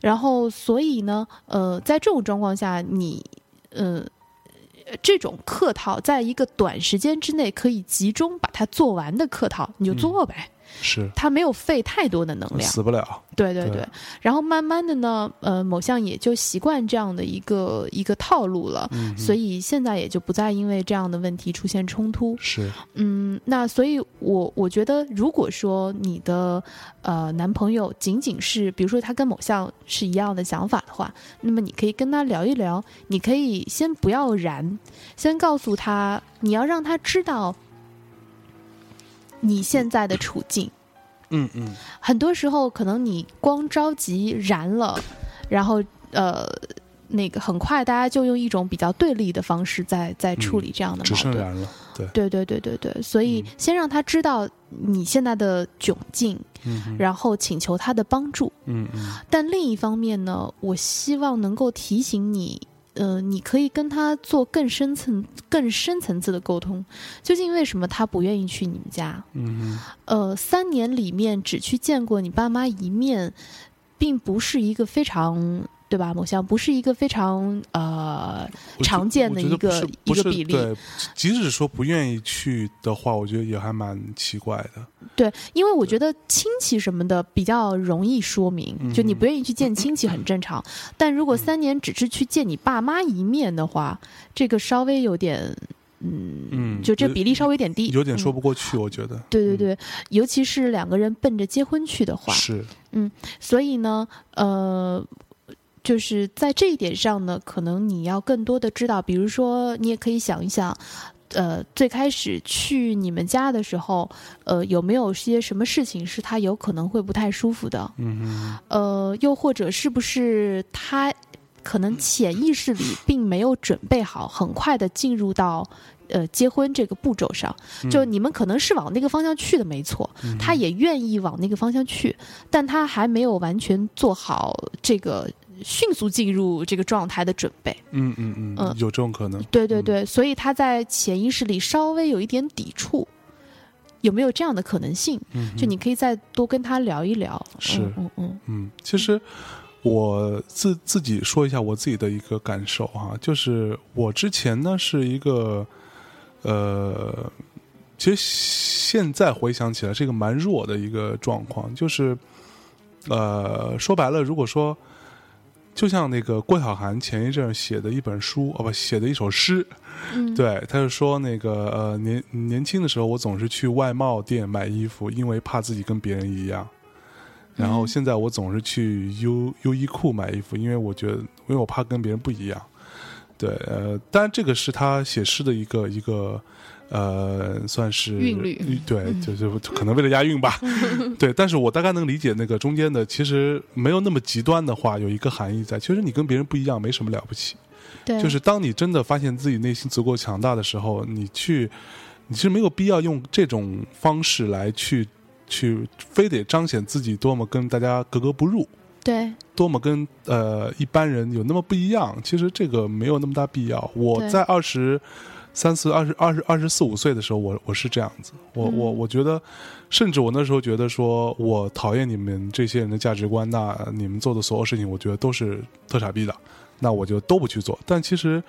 然后所以呢，呃，在这种状况下，你呃这种客套，在一个短时间之内可以集中把它做完的客套，你就做呗，是，它没有费太多的能量。死不了。对对对对，然后慢慢的呢，呃，某项也就习惯这样的一个一个套路了，嗯，所以现在也就不再因为这样的问题出现冲突。是，嗯，那所以我，我觉得，如果说你的呃男朋友仅仅是，比如说他跟某项是一样的想法的话，那么你可以跟他聊一聊，你可以先不要燃，先告诉他，你要让他知道你现在的处境。嗯嗯很多时候，可能你光着急燃了，然后呃。那个很快，大家就用一种比较对立的方式在在处理这样的只矛盾。了。对，对对对对对，所以嗯先让他知道你现在的窘境，嗯嗯然后请求他的帮助。嗯嗯但另一方面呢，我希望能够提醒你，呃，你可以跟他做更深层、更深层次的沟通。究竟为什么他不愿意去你们家？嗯呃，三年里面只去见过你爸妈一面，并不是一个非常对吧？某项不是一个非常呃常见的一个一个比例。对，即使说不愿意去的话，我觉得也还蛮奇怪的。对，因为我觉得亲戚什么的比较容易说明，嗯就你不愿意去见亲戚很正常。但如果三年只是去见你爸妈一面的话，这个稍微有点，嗯，嗯，就这比例稍微有点低，有点说嗯不过去，我觉得。嗯对对对，尤其是两个人奔着结婚去的话，是嗯，所以呢，呃，就是在这一点上呢，可能你要更多的知道，比如说，你也可以想一想，呃，最开始去你们家的时候，呃，有没有些什么事情是他有可能会不太舒服的？呃，又或者是不是他可能潜意识里并没有准备好，很快的进入到。呃，结婚这个步骤上，就嗯你们可能是往那个方向去的，没错，嗯他也愿意往那个方向去，但他还没有完全做好这个迅速进入这个状态的准备。嗯嗯嗯嗯有这种可能。嗯对对对，所以他在潜意识里稍微有一点抵触，有没有这样的可能性？嗯，就你可以再多跟他聊一聊。是嗯嗯嗯嗯，其实我自自己说一下我自己的一个感受哈、就是我之前呢是一个呃，其实现在回想起来是一个蛮弱的一个状况，就是呃，说白了，如果说。就像那个郭晓涵前一阵写的一本书，哦不，写的一首诗，嗯，对，他就说那个呃年年轻的时候，我总是去外贸店买衣服，因为怕自己跟别人一样。然后嗯现在我总是去优优衣库买衣服，因为我觉得，因为我怕跟别人不一样。对，呃，当然这个是他写诗的一个一个呃，算是韵律对，就就是可能为了押韵吧。对，但是我大概能理解那个中间的，其实没有那么极端的话，有一个含义在，其实你跟别人不一样，没什么了不起。对，就是当你真的发现自己内心足够强大的时候，你去，你是没有必要用这种方式来去去，非得彰显自己多么跟大家格格不入，对多么跟呃一般人有那么不一样。其实这个没有那么大必要。我在二十三四、二十二十二十四五岁的时候，我我是这样子。我我嗯我觉得，甚至我那时候觉得说，我讨厌你们这些人的价值观，那你们做的所有事情，我觉得都是特傻逼的，那我就都不去做。但其实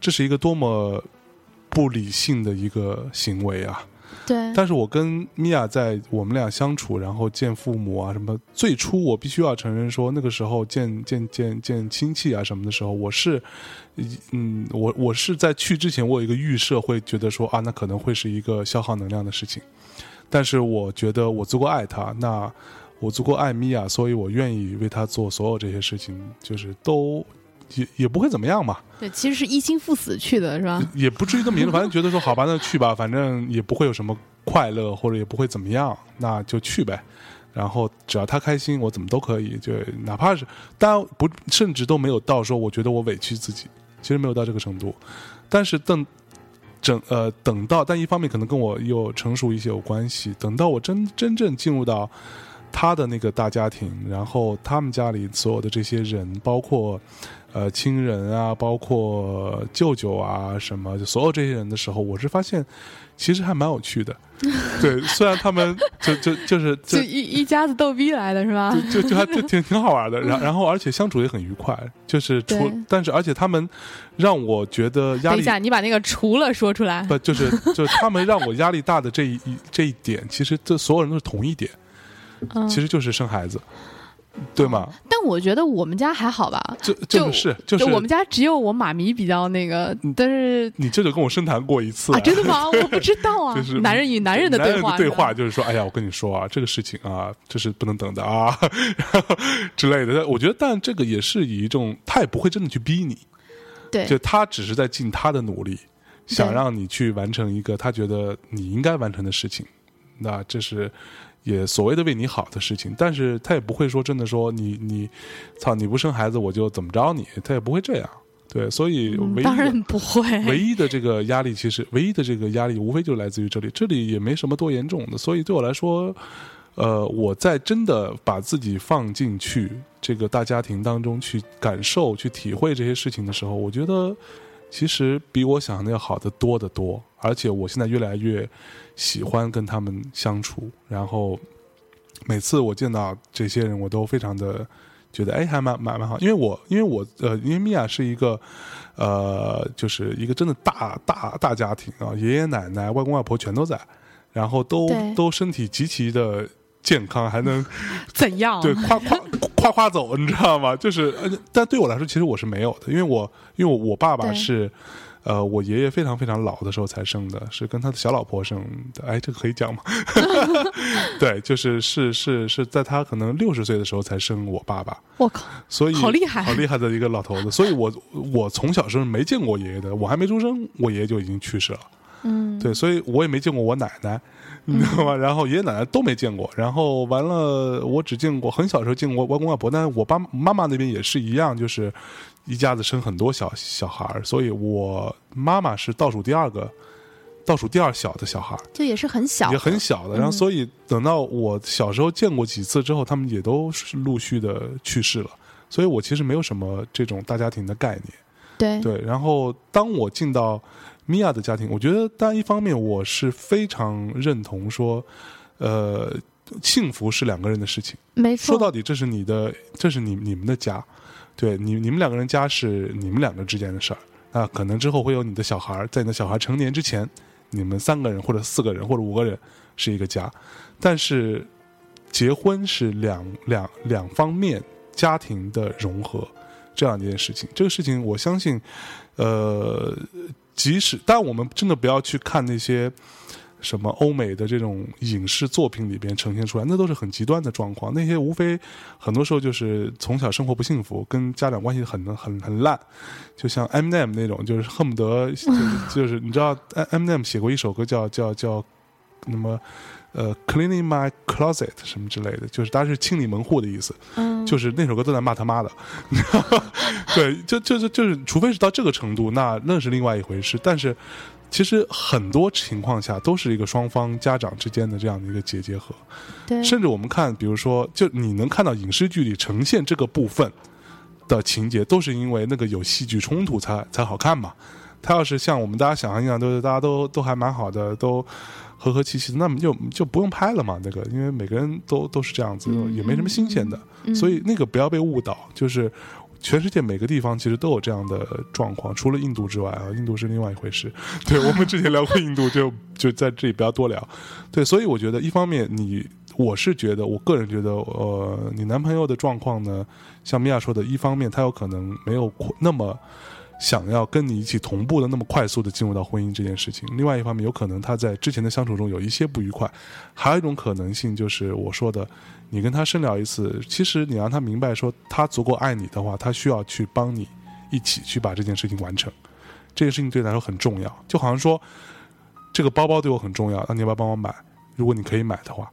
这是一个多么不理性的一个行为啊！对，但是我跟米娅在我们俩相处，然后见父母啊什么，最初我必须要承认说，那个时候见见见见亲戚啊什么的时候，我是，嗯，我我是在去之前，我有一个预设，会觉得说啊，那可能会是一个消耗能量的事情。但是我觉得我足够爱他，那我足够爱米娅，所以我愿意为他做所有这些事情，就是都也也不会怎么样嘛。对，其实是一心赴死去的，是吧？也不至于这么严重，反正觉得说好吧，那去吧，反正也不会有什么快乐，或者也不会怎么样，那就去呗。然后只要他开心，我怎么都可以。就哪怕是当然不，甚至都没有到说我觉得我委屈自己，其实没有到这个程度。但是等整呃等到，但一方面可能跟我又成熟一些有关系。等到我真真正进入到他的那个大家庭，然后他们家里所有的这些人，包括呃亲人啊，包括舅舅啊什么，就所有这些人的时候，我是发现其实还蛮有趣的。对，虽然他们就就就是 就就一一家子逗逼来的是吧？就就就还就 挺挺好玩的，然然后而且相处也很愉快，就是除但是而且他们让我觉得压力等一下，你把那个除了说出来。不就是就是他们让我压力大的这一一这一点，其实这所有人都是同一点，嗯，其实就是生孩子，对吗？但我觉得我们家还好吧，就就就是就是我们家只有我妈咪比较那个，但是你舅舅跟我深谈过一次啊，真的吗？我不知道啊。就是男人与男人的对话，对话就是说，哎呀，我跟你说啊，这个事情啊，这是不能等的啊，然 后之类的。我觉得，但这个也是以一种，他也不会真的去逼你，对就他只是在尽他的努力，想让你去完成一个他觉得你应该完成的事情。那这是也所谓的为你好的事情，但是他也不会说真的说你你，操你不生孩子我就怎么着你，他也不会这样。对，所以嗯唯一的、当然不会。唯一的这个压力，其实唯一的这个压力，无非就来自于这里，这里也没什么多严重的，所以对我来说，呃，我在真的把自己放进去这个大家庭当中去感受、去体会这些事情的时候，我觉得其实比我想象的要好得多得多，而且我现在越来越喜欢跟他们相处，然后每次我见到这些人，我都非常的觉得哎还蛮蛮蛮好，因为我因为我呃因为米娅是一个呃就是一个真的大大大家庭啊，爷爷奶奶、外公外婆全都在，然后都都身体极其的健康，还能怎样对夸夸夸夸走，你知道吗？就是，呃但对我来说，其实我是没有的，因为我因为我我爸爸对是。呃，我爷爷非常非常老的时候才生的，是跟他的小老婆生的。哎，这个可以讲吗？对，就是是是是在他可能六十岁的时候才生我爸爸，我靠，所以好厉害好厉害的一个老头子。所以我我从小是没见过爷爷的，我还没出生，我爷爷就已经去世了。嗯，对，所以我也没见过我奶奶，你知道吗？然后爷爷奶奶都没见过，然后完了，我只见过很小时候见过外公外婆，但是我爸妈妈那边也是一样，就是一家子生很多小小孩儿，所以我妈妈是倒数第二个，倒数第二小的小孩儿，就也是很小，也很小的。然后所以等到我小时候见过几次之后，他们也都是陆续的去世了，所以我其实没有什么这种大家庭的概念。对对，然后当我进到米娅的家庭，我觉得，当然一方面我是非常认同说，呃，幸福是两个人的事情。没错，说到底，这是你的，这是你你们的家，对你你们两个人家是你们两个之间的事儿。那可能之后会有你的小孩儿，在你的小孩成年之前，你们三个人或者四个人或者五个人是一个家，但是结婚是两两两方面家庭的融合这样一件事情。这个事情，我相信，呃，即使但我们真的不要去看那些。什么欧美的这种影视作品里边呈现出来，那都是很极端的状况。那些无非很多时候就是从小生活不幸福，跟家长关系很很很烂，就像 mnm 那种，就是恨不得就是就是你知道 mnm 写过一首歌叫叫叫那么呃 Cleaning My Closet 什么之类的，就是大家是清理门户的意思。嗯，就是那首歌都在骂他妈的，对，就就是就是，除非是到这个程度，那那是另外一回事。但是，其实很多情况下都是一个双方家长之间的这样的一个结结合，对，甚至我们看，比如说，就你能看到影视剧里呈现这个部分的情节，都是因为那个有戏剧冲突才才好看嘛。他要是像我们大家想象一样，都是大家都都还蛮好的，都和和气气的，那么就就不用拍了嘛。那个，因为每个人都都是这样子，嗯也没什么新鲜的。嗯所以那个不要被误导，就是全世界每个地方其实都有这样的状况，除了印度之外啊，印度是另外一回事。对我们之前聊过印度，就就在这里不要多聊。对，所以我觉得一方面你。我是觉得，我个人觉得，呃，你男朋友的状况呢，像米娅说的，一方面他有可能没有那么想要跟你一起同步的那么快速的进入到婚姻这件事情，另外一方面，有可能他在之前的相处中有一些不愉快，还有一种可能性就是我说的，你跟他深聊一次，其实你让他明白说他足够爱你的话，他需要去帮你一起去把这件事情完成，这件事情对他来说很重要，就好像说这个包包对我很重要，那你要不要帮我买？如果你可以买的话，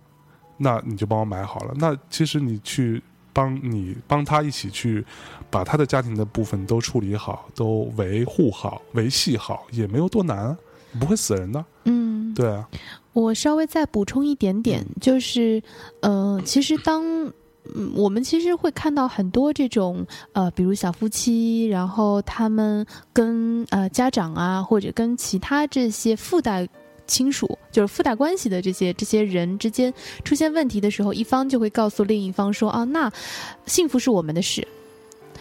那你就帮我买好了。那其实你去帮你帮他一起去把他的家庭的部分都处理好，都维护好、维系好，也没有多难啊，不会死人的。嗯，对啊，我稍微再补充一点点，就是呃，其实当嗯，我们其实会看到很多这种呃，比如小夫妻，然后他们跟呃家长啊，或者跟其他这些附带亲属，就是附带关系的这些这些人之间出现问题的时候，一方就会告诉另一方说啊，那幸福是我们的事。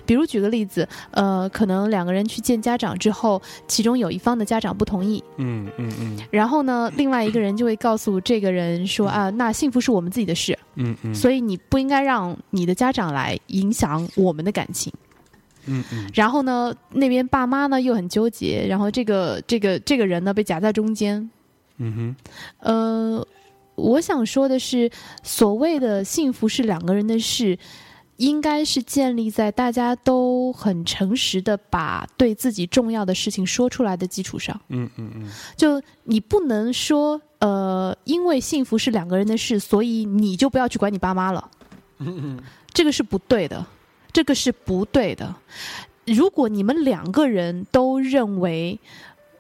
比如举个例子，呃，可能两个人去见家长之后，其中有一方的家长不同意，嗯嗯嗯然后呢，另外一个人就会告诉这个人说啊，那幸福是我们自己的事，嗯嗯，所以你不应该让你的家长来影响我们的感情。嗯嗯然后呢，那边爸妈呢又很纠结，然后这个这个这个人呢被夹在中间。嗯哼，呃，我想说的是，所谓的幸福是两个人的事。应该是建立在大家都很诚实的把对自己重要的事情说出来的基础上。嗯嗯嗯就你不能说，呃，因为幸福是两个人的事，所以你就不要去管你爸妈了。嗯嗯这个是不对的，这个是不对的。如果你们两个人都认为，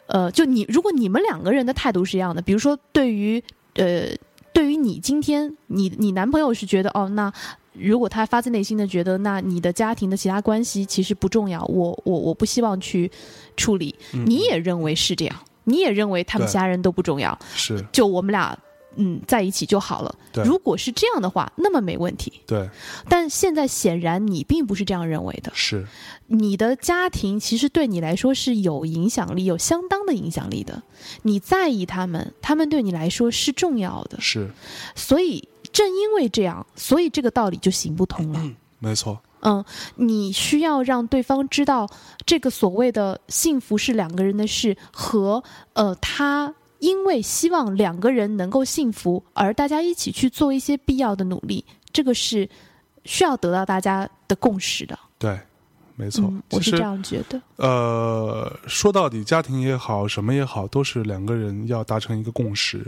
呃，就你如果你们两个人的态度是一样的，比如说对于呃，对于你今天你你男朋友是觉得哦，那如果他发自内心的觉得，那你的家庭的其他关系其实不重要，我我我不希望去处理，嗯，你也认为是这样，你也认为他们对家人都不重要，是。就我们俩嗯在一起就好了。如果是这样的话，那么没问题。对，但现在显然你并不是这样认为的，是你的家庭其实对你来说是有影响力、有相当的影响力的。你在意他们，他们对你来说是重要的，是，所以正因为这样，所以这个道理就行不通了。没错，嗯，你需要让对方知道，这个所谓的幸福是两个人的事，和呃，他因为希望两个人能够幸福，而大家一起去做一些必要的努力，这个是需要得到大家的共识的。对，没错。嗯，我是这样觉得。呃，说到底，家庭也好，什么也好，都是两个人要达成一个共识，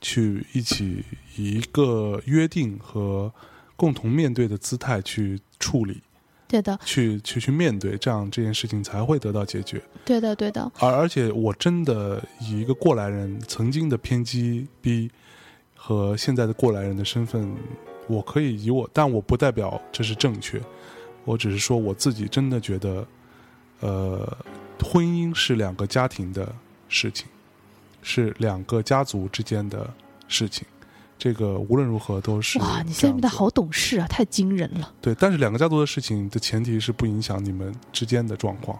去一起以一个约定和共同面对的姿态去处理，对的，去去去面对，这样这件事情才会得到解决。对的，对的。而而且，我真的以一个过来人曾经的偏激逼和现在的过来人的身份，我可以以我，但我不代表这是正确，我只是说我自己真的觉得，呃，婚姻是两个家庭的事情，是两个家族之间的事情。这个无论如何都是哇，你现在变得好懂事啊，太惊人了。对，但是两个家族的事情的前提是不影响你们之间的状况。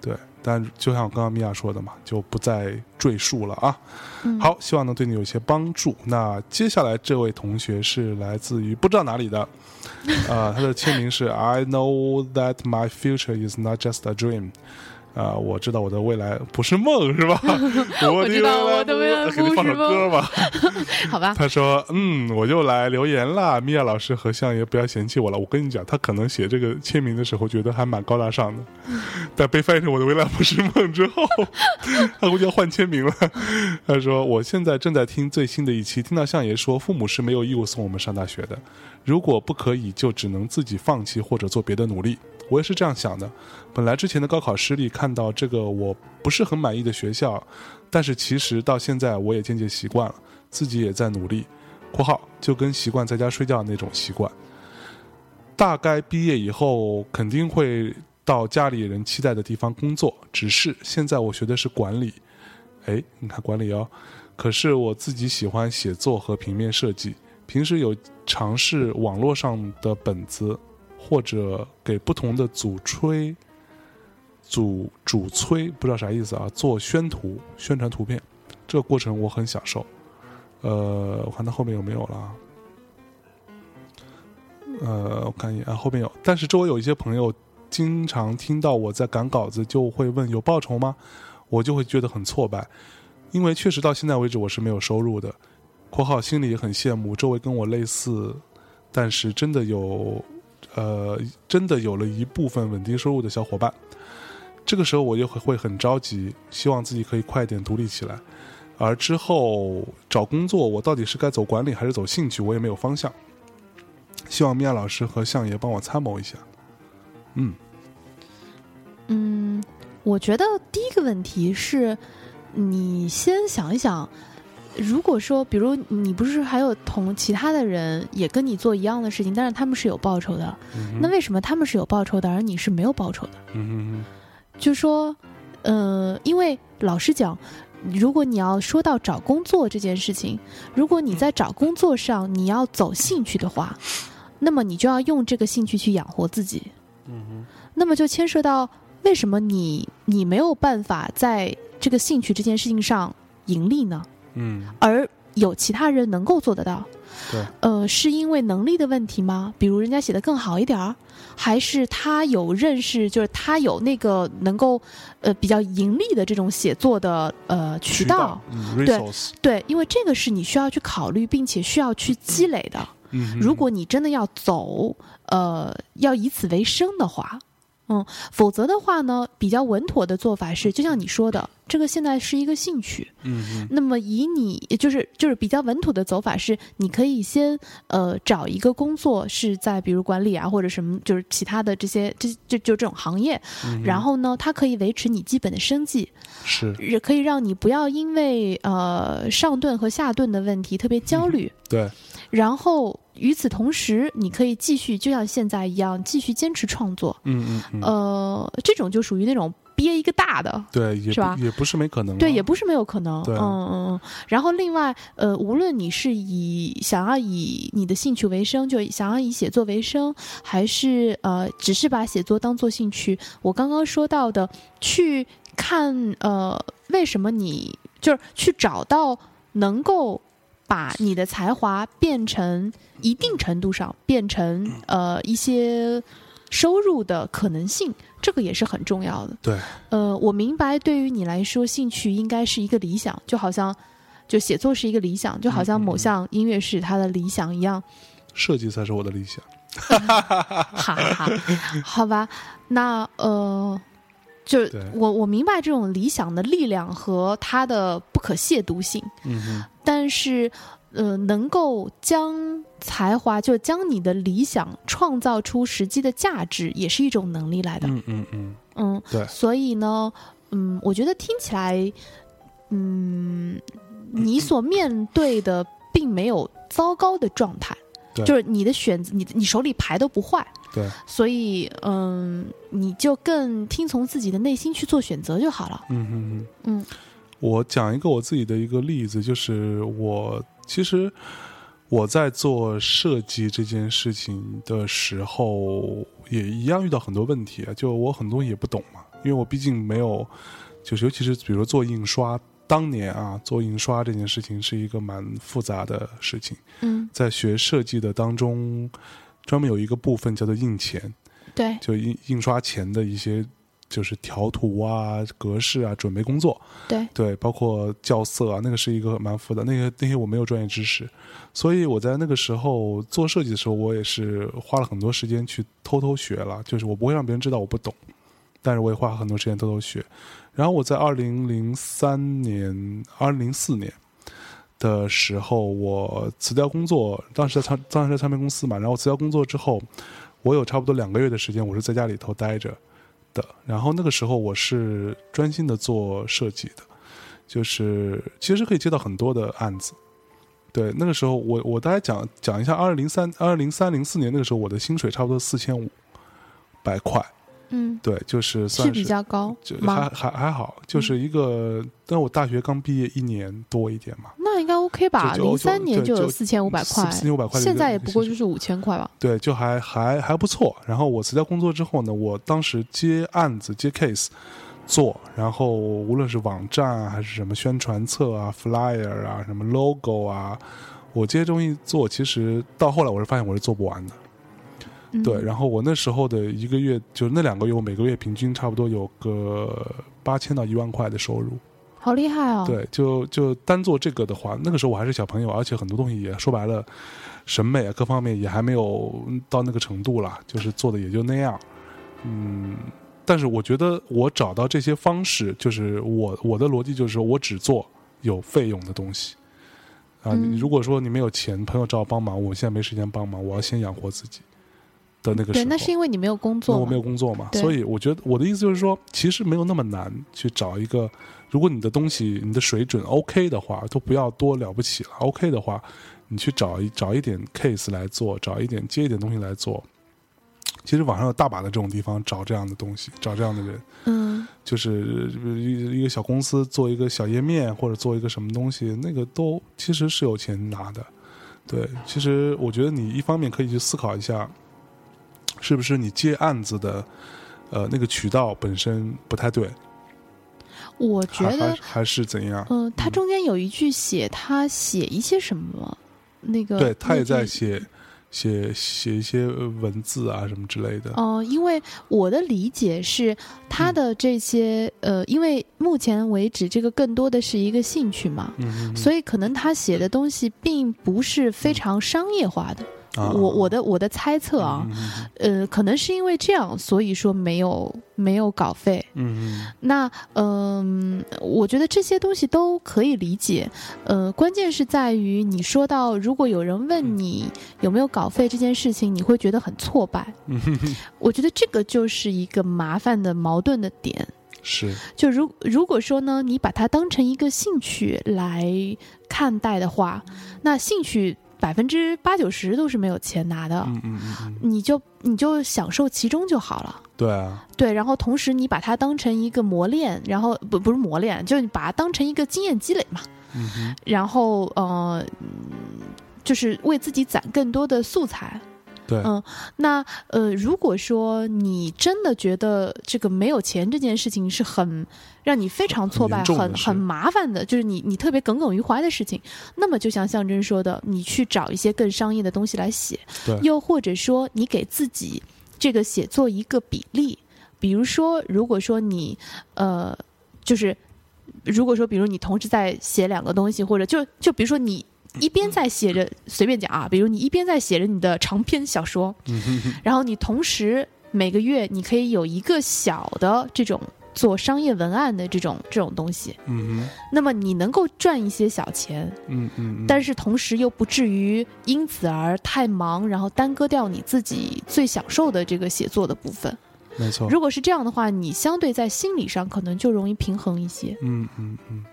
对，但就像刚刚米娅说的嘛，就不再赘述了啊。嗯，好，希望能对你有一些帮助。那接下来这位同学是来自于不知道哪里的，呃，他的签名是 I know that my future is not just a dream。啊、我知道我的未来不是梦，是吧？我的知道我的未来不给你放首不是梦歌吧。好吧，他说：“嗯，我就来留言啦，米娅老师和相爷不要嫌弃我了。我跟你讲，他可能写这个签名的时候觉得还蛮高大上的，但被翻译成我的未来不是梦之后，他估计要换签名了。他说：我现在正在听最新的一期，听到相爷说父母是没有义务送我们上大学的，如果不可以，就只能自己放弃或者做别的努力。我也是这样想的。本来之前的高考失利，看到这个我不是很满意的学校，但是其实到现在我也渐渐习惯了，自己也在努力。（括号就跟习惯在家睡觉那种习惯。）大概毕业以后肯定会到家里人期待的地方工作，只是现在我学的是管理。哎，你看管理哦。可是我自己喜欢写作和平面设计，平时有尝试网络上的本子，或者给不同的组吹、组主催，不知道啥意思啊，做宣图、宣传图片，这个过程我很享受。呃，我看它后面有没有了。呃，我看一眼啊，后面有，但是周围有一些朋友经常听到我在赶稿子，就会问有报酬吗？我就会觉得很挫败，因为确实到现在为止我是没有收入的。（括号心里也很羡慕周围跟我类似，但是真的有，呃，真的有了一部分稳定收入的小伙伴。这个时候我就会会很着急，希望自己可以快点独立起来。而之后找工作，我到底是该走管理还是走兴趣，我也没有方向。希望米娅老师和相爷帮我参谋一下。嗯，嗯，我觉得第一个问题是，你先想一想，如果说，比如你不是还有同其他的人也跟你做一样的事情，但是他们是有报酬的，嗯那为什么他们是有报酬的，而你是没有报酬的？嗯就说，呃，因为老实讲，如果你要说到找工作这件事情，如果你在找工作上你要走兴趣的话，那么你就要用这个兴趣去养活自己。嗯那么就牵涉到为什么你你没有办法在这个兴趣这件事情上盈利呢？嗯而有其他人能够做得到，对，呃，是因为能力的问题吗？比如人家写的更好一点儿，还是他有认识，就是他有那个能够呃比较盈利的这种写作的呃渠道？嗯对对，因为这个是你需要去考虑，并且需要去积累的。嗯，如果你真的要走，呃，要以此为生的话，嗯，否则的话呢，比较稳妥的做法是，就像你说的，这个现在是一个兴趣。嗯嗯那么以你就是就是比较稳妥的走法是，你可以先呃找一个工作是在比如管理啊或者什么就是其他的这些这就就这种行业，嗯，然后呢，它可以维持你基本的生计，是。也可以让你不要因为呃上顿和下顿的问题特别焦虑。对，然后与此同时，你可以继续就像现在一样继续坚持创作。嗯嗯嗯，呃，这种就属于那种憋一个大的。对，也是吧也不是没可能啊。对，也不是没有可能。对嗯嗯嗯。然后另外，呃，无论你是以想要以你的兴趣为生，就想要以写作为生，还是呃，只是把写作当做兴趣，我刚刚说到的，去看呃，为什么你就是去找到能够把你的才华变成一定程度上变成呃一些收入的可能性，这个也是很重要的。对，呃，我明白，对于你来说，兴趣应该是一个理想，就好像就写作是一个理想，就好像某项音乐是他的理想一样。设计才是我的理想。哈哈哈，好吧，那呃，就是我我明白这种理想的力量和它的不可亵渎性，嗯，但是呃，能够将才华就将你的理想创造出实际的价值，也是一种能力来的。嗯嗯嗯，嗯，对。所以呢，嗯，我觉得听起来，嗯，你所面对的并没有糟糕的状态，对。就是你的选择，你你手里牌都不坏，对，所以嗯，你就更听从自己的内心去做选择就好了。嗯嗯嗯。嗯我讲一个我自己的一个例子，就是我其实我在做设计这件事情的时候，也一样遇到很多问题啊。就我很多东西也不懂嘛，因为我毕竟没有，就是尤其是比如做印刷，当年啊做印刷这件事情是一个蛮复杂的事情，嗯，在学设计的当中，专门有一个部分叫做印钱，对就印印刷前的一些就是调图啊、格式啊、准备工作。对，对，包括校色啊，那个是一个蛮复杂，那个那些我没有专业知识，所以我在那个时候做设计的时候，我也是花了很多时间去偷偷学了，就是我不会让别人知道我不懂，但是我也花了很多时间偷偷学。然后我在二零零三年、二零零四年的时候，我辞掉工作，当时在唱当时在唱片公司嘛，然后辞掉工作之后，我有差不多两个月的时间，我是在家里头待着的。然后那个时候我是专心的做设计的，就是其实可以接到很多的案子。对，那个时候我我大概讲讲一下，二零三二零三零四年那个时候，我的薪水差不多四千五百块，嗯，对，就是算是比较高就还？还还好，就是一个，但我大学刚毕业一年多一点嘛，那应该 OK 吧？零三年就就有四千五百块，四千五百块的，现在也不过就是五千块吧。对，就还还还不错。然后我辞掉工作之后呢，我当时接案子接 case 做，然后无论是网站啊，还是什么宣传册啊、flyer 啊、什么 logo 啊，我这些东西做，其实到后来我是发现我是做不完的。嗯、对，然后我那时候的一个月，就是那两个月，我每个月平均差不多有个八千到一万块的收入。好厉害哦！对，就就单做这个的话，那个时候我还是小朋友，而且很多东西也说白了，审美啊各方面也还没有到那个程度啦，就是做的也就那样。嗯，但是我觉得我找到这些方式，就是我我的逻辑就是说我只做有费用的东西。啊，如果说你没有钱，朋友找我帮忙，我现在没时间帮忙，我要先养活自己的那个时对，那是因为你没有工作我没有工作嘛，所以我觉得我的意思就是说，其实没有那么难去找一个，如果你的东西你的水准 OK 的话，都不要多了不起了，OK 的话，你去找一找一点 case 来做，找一点接一点东西来做。其实网上有大把的这种地方找这样的东西，找这样的人，嗯，就是一一个小公司做一个小页面或者做一个什么东西，那个都其实是有钱拿的。对，其实我觉得你一方面可以去思考一下，是不是你接案子的呃那个渠道本身不太对，我觉得，还是怎样？嗯、他中间有一句写他写一些什么，那个对他也在写写写一些呃文字啊什么之类的。哦、因为我的理解是，他的这些、呃，因为目前为止这个更多的是一个兴趣嘛，嗯，所以可能他写的东西并不是非常商业化的。以啊我我的我的猜测啊，呃，可能是因为这样，所以说没有没有稿费。那嗯、我觉得这些东西都可以理解。呃，关键是在于你说到，如果有人问你有没有稿费这件事情，你会觉得很挫败。嗯哼哼我觉得这个就是一个麻烦的矛盾的点。是就如如果说呢，你把它当成一个兴趣来看待的话，那兴趣百分之八九十都是没有钱拿的，嗯嗯嗯嗯，你就你就享受其中就好了。对啊，对，然后同时你把它当成一个磨练，然后不不是磨练，就是你把它当成一个经验积累嘛。嗯，然后呃，嗯就是为自己攒更多的素材。对，嗯那呃，如果说你真的觉得这个没有钱这件事情是很让你非常挫败、很很麻烦的，就是你你特别耿耿于怀的事情，那么就像象征说的，你去找一些更商业的东西来写，对。又或者说你给自己这个写作一个比例，比如说，如果说你呃，就是如果说，比如你同时在写两个东西，或者就就比如说你一边在写着，随便讲啊，比如你一边在写着你的长篇小说，然后你同时每个月你可以有一个小的这种做商业文案的这种这种东西，嗯哼，那么你能够赚一些小钱，嗯嗯嗯，但是同时又不至于因此而太忙，然后耽搁掉你自己最享受的这个写作的部分。没错，如果是这样的话，你相对在心理上可能就容易平衡一些。嗯嗯嗯，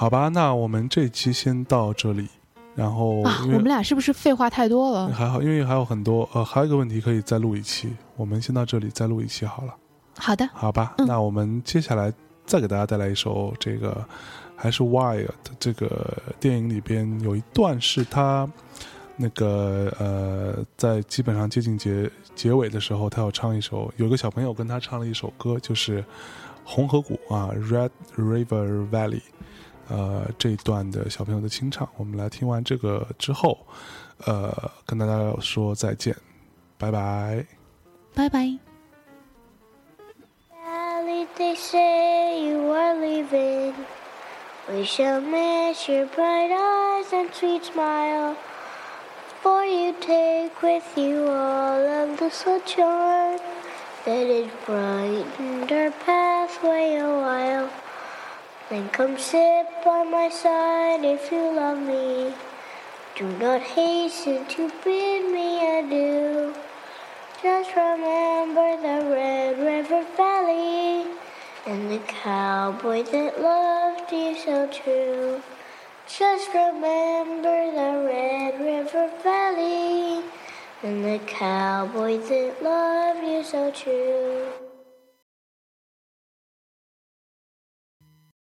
好吧，那我们这期先到这里，然后啊，我们俩是不是废话太多了？还好，因为还有很多呃，还有一个问题可以再录一期，我们先到这里再录一期好了，好的，好吧？嗯那我们接下来再给大家带来一首这个还是 Wild 这个电影里边有一段是他那个呃，在基本上接近结结尾的时候，他要唱一首，有个小朋友跟他唱了一首歌，就是红河谷啊，Red River Valley。呃，这一段的小朋友的清唱，我们来听完这个之后，呃，跟大家说再见，拜拜。拜拜。Sally, they say you are leaving. We shall miss your bright eyes and sweet smile. For you take with you all of the sunshine that has brightened our pathway a while. Then come sit by my side if you love me. Do not hasten to bid me adieu. Just remember the Red River Valley and the cowboy that loved you so true. Just remember the Red River Valley and the cowboy that loved you so true.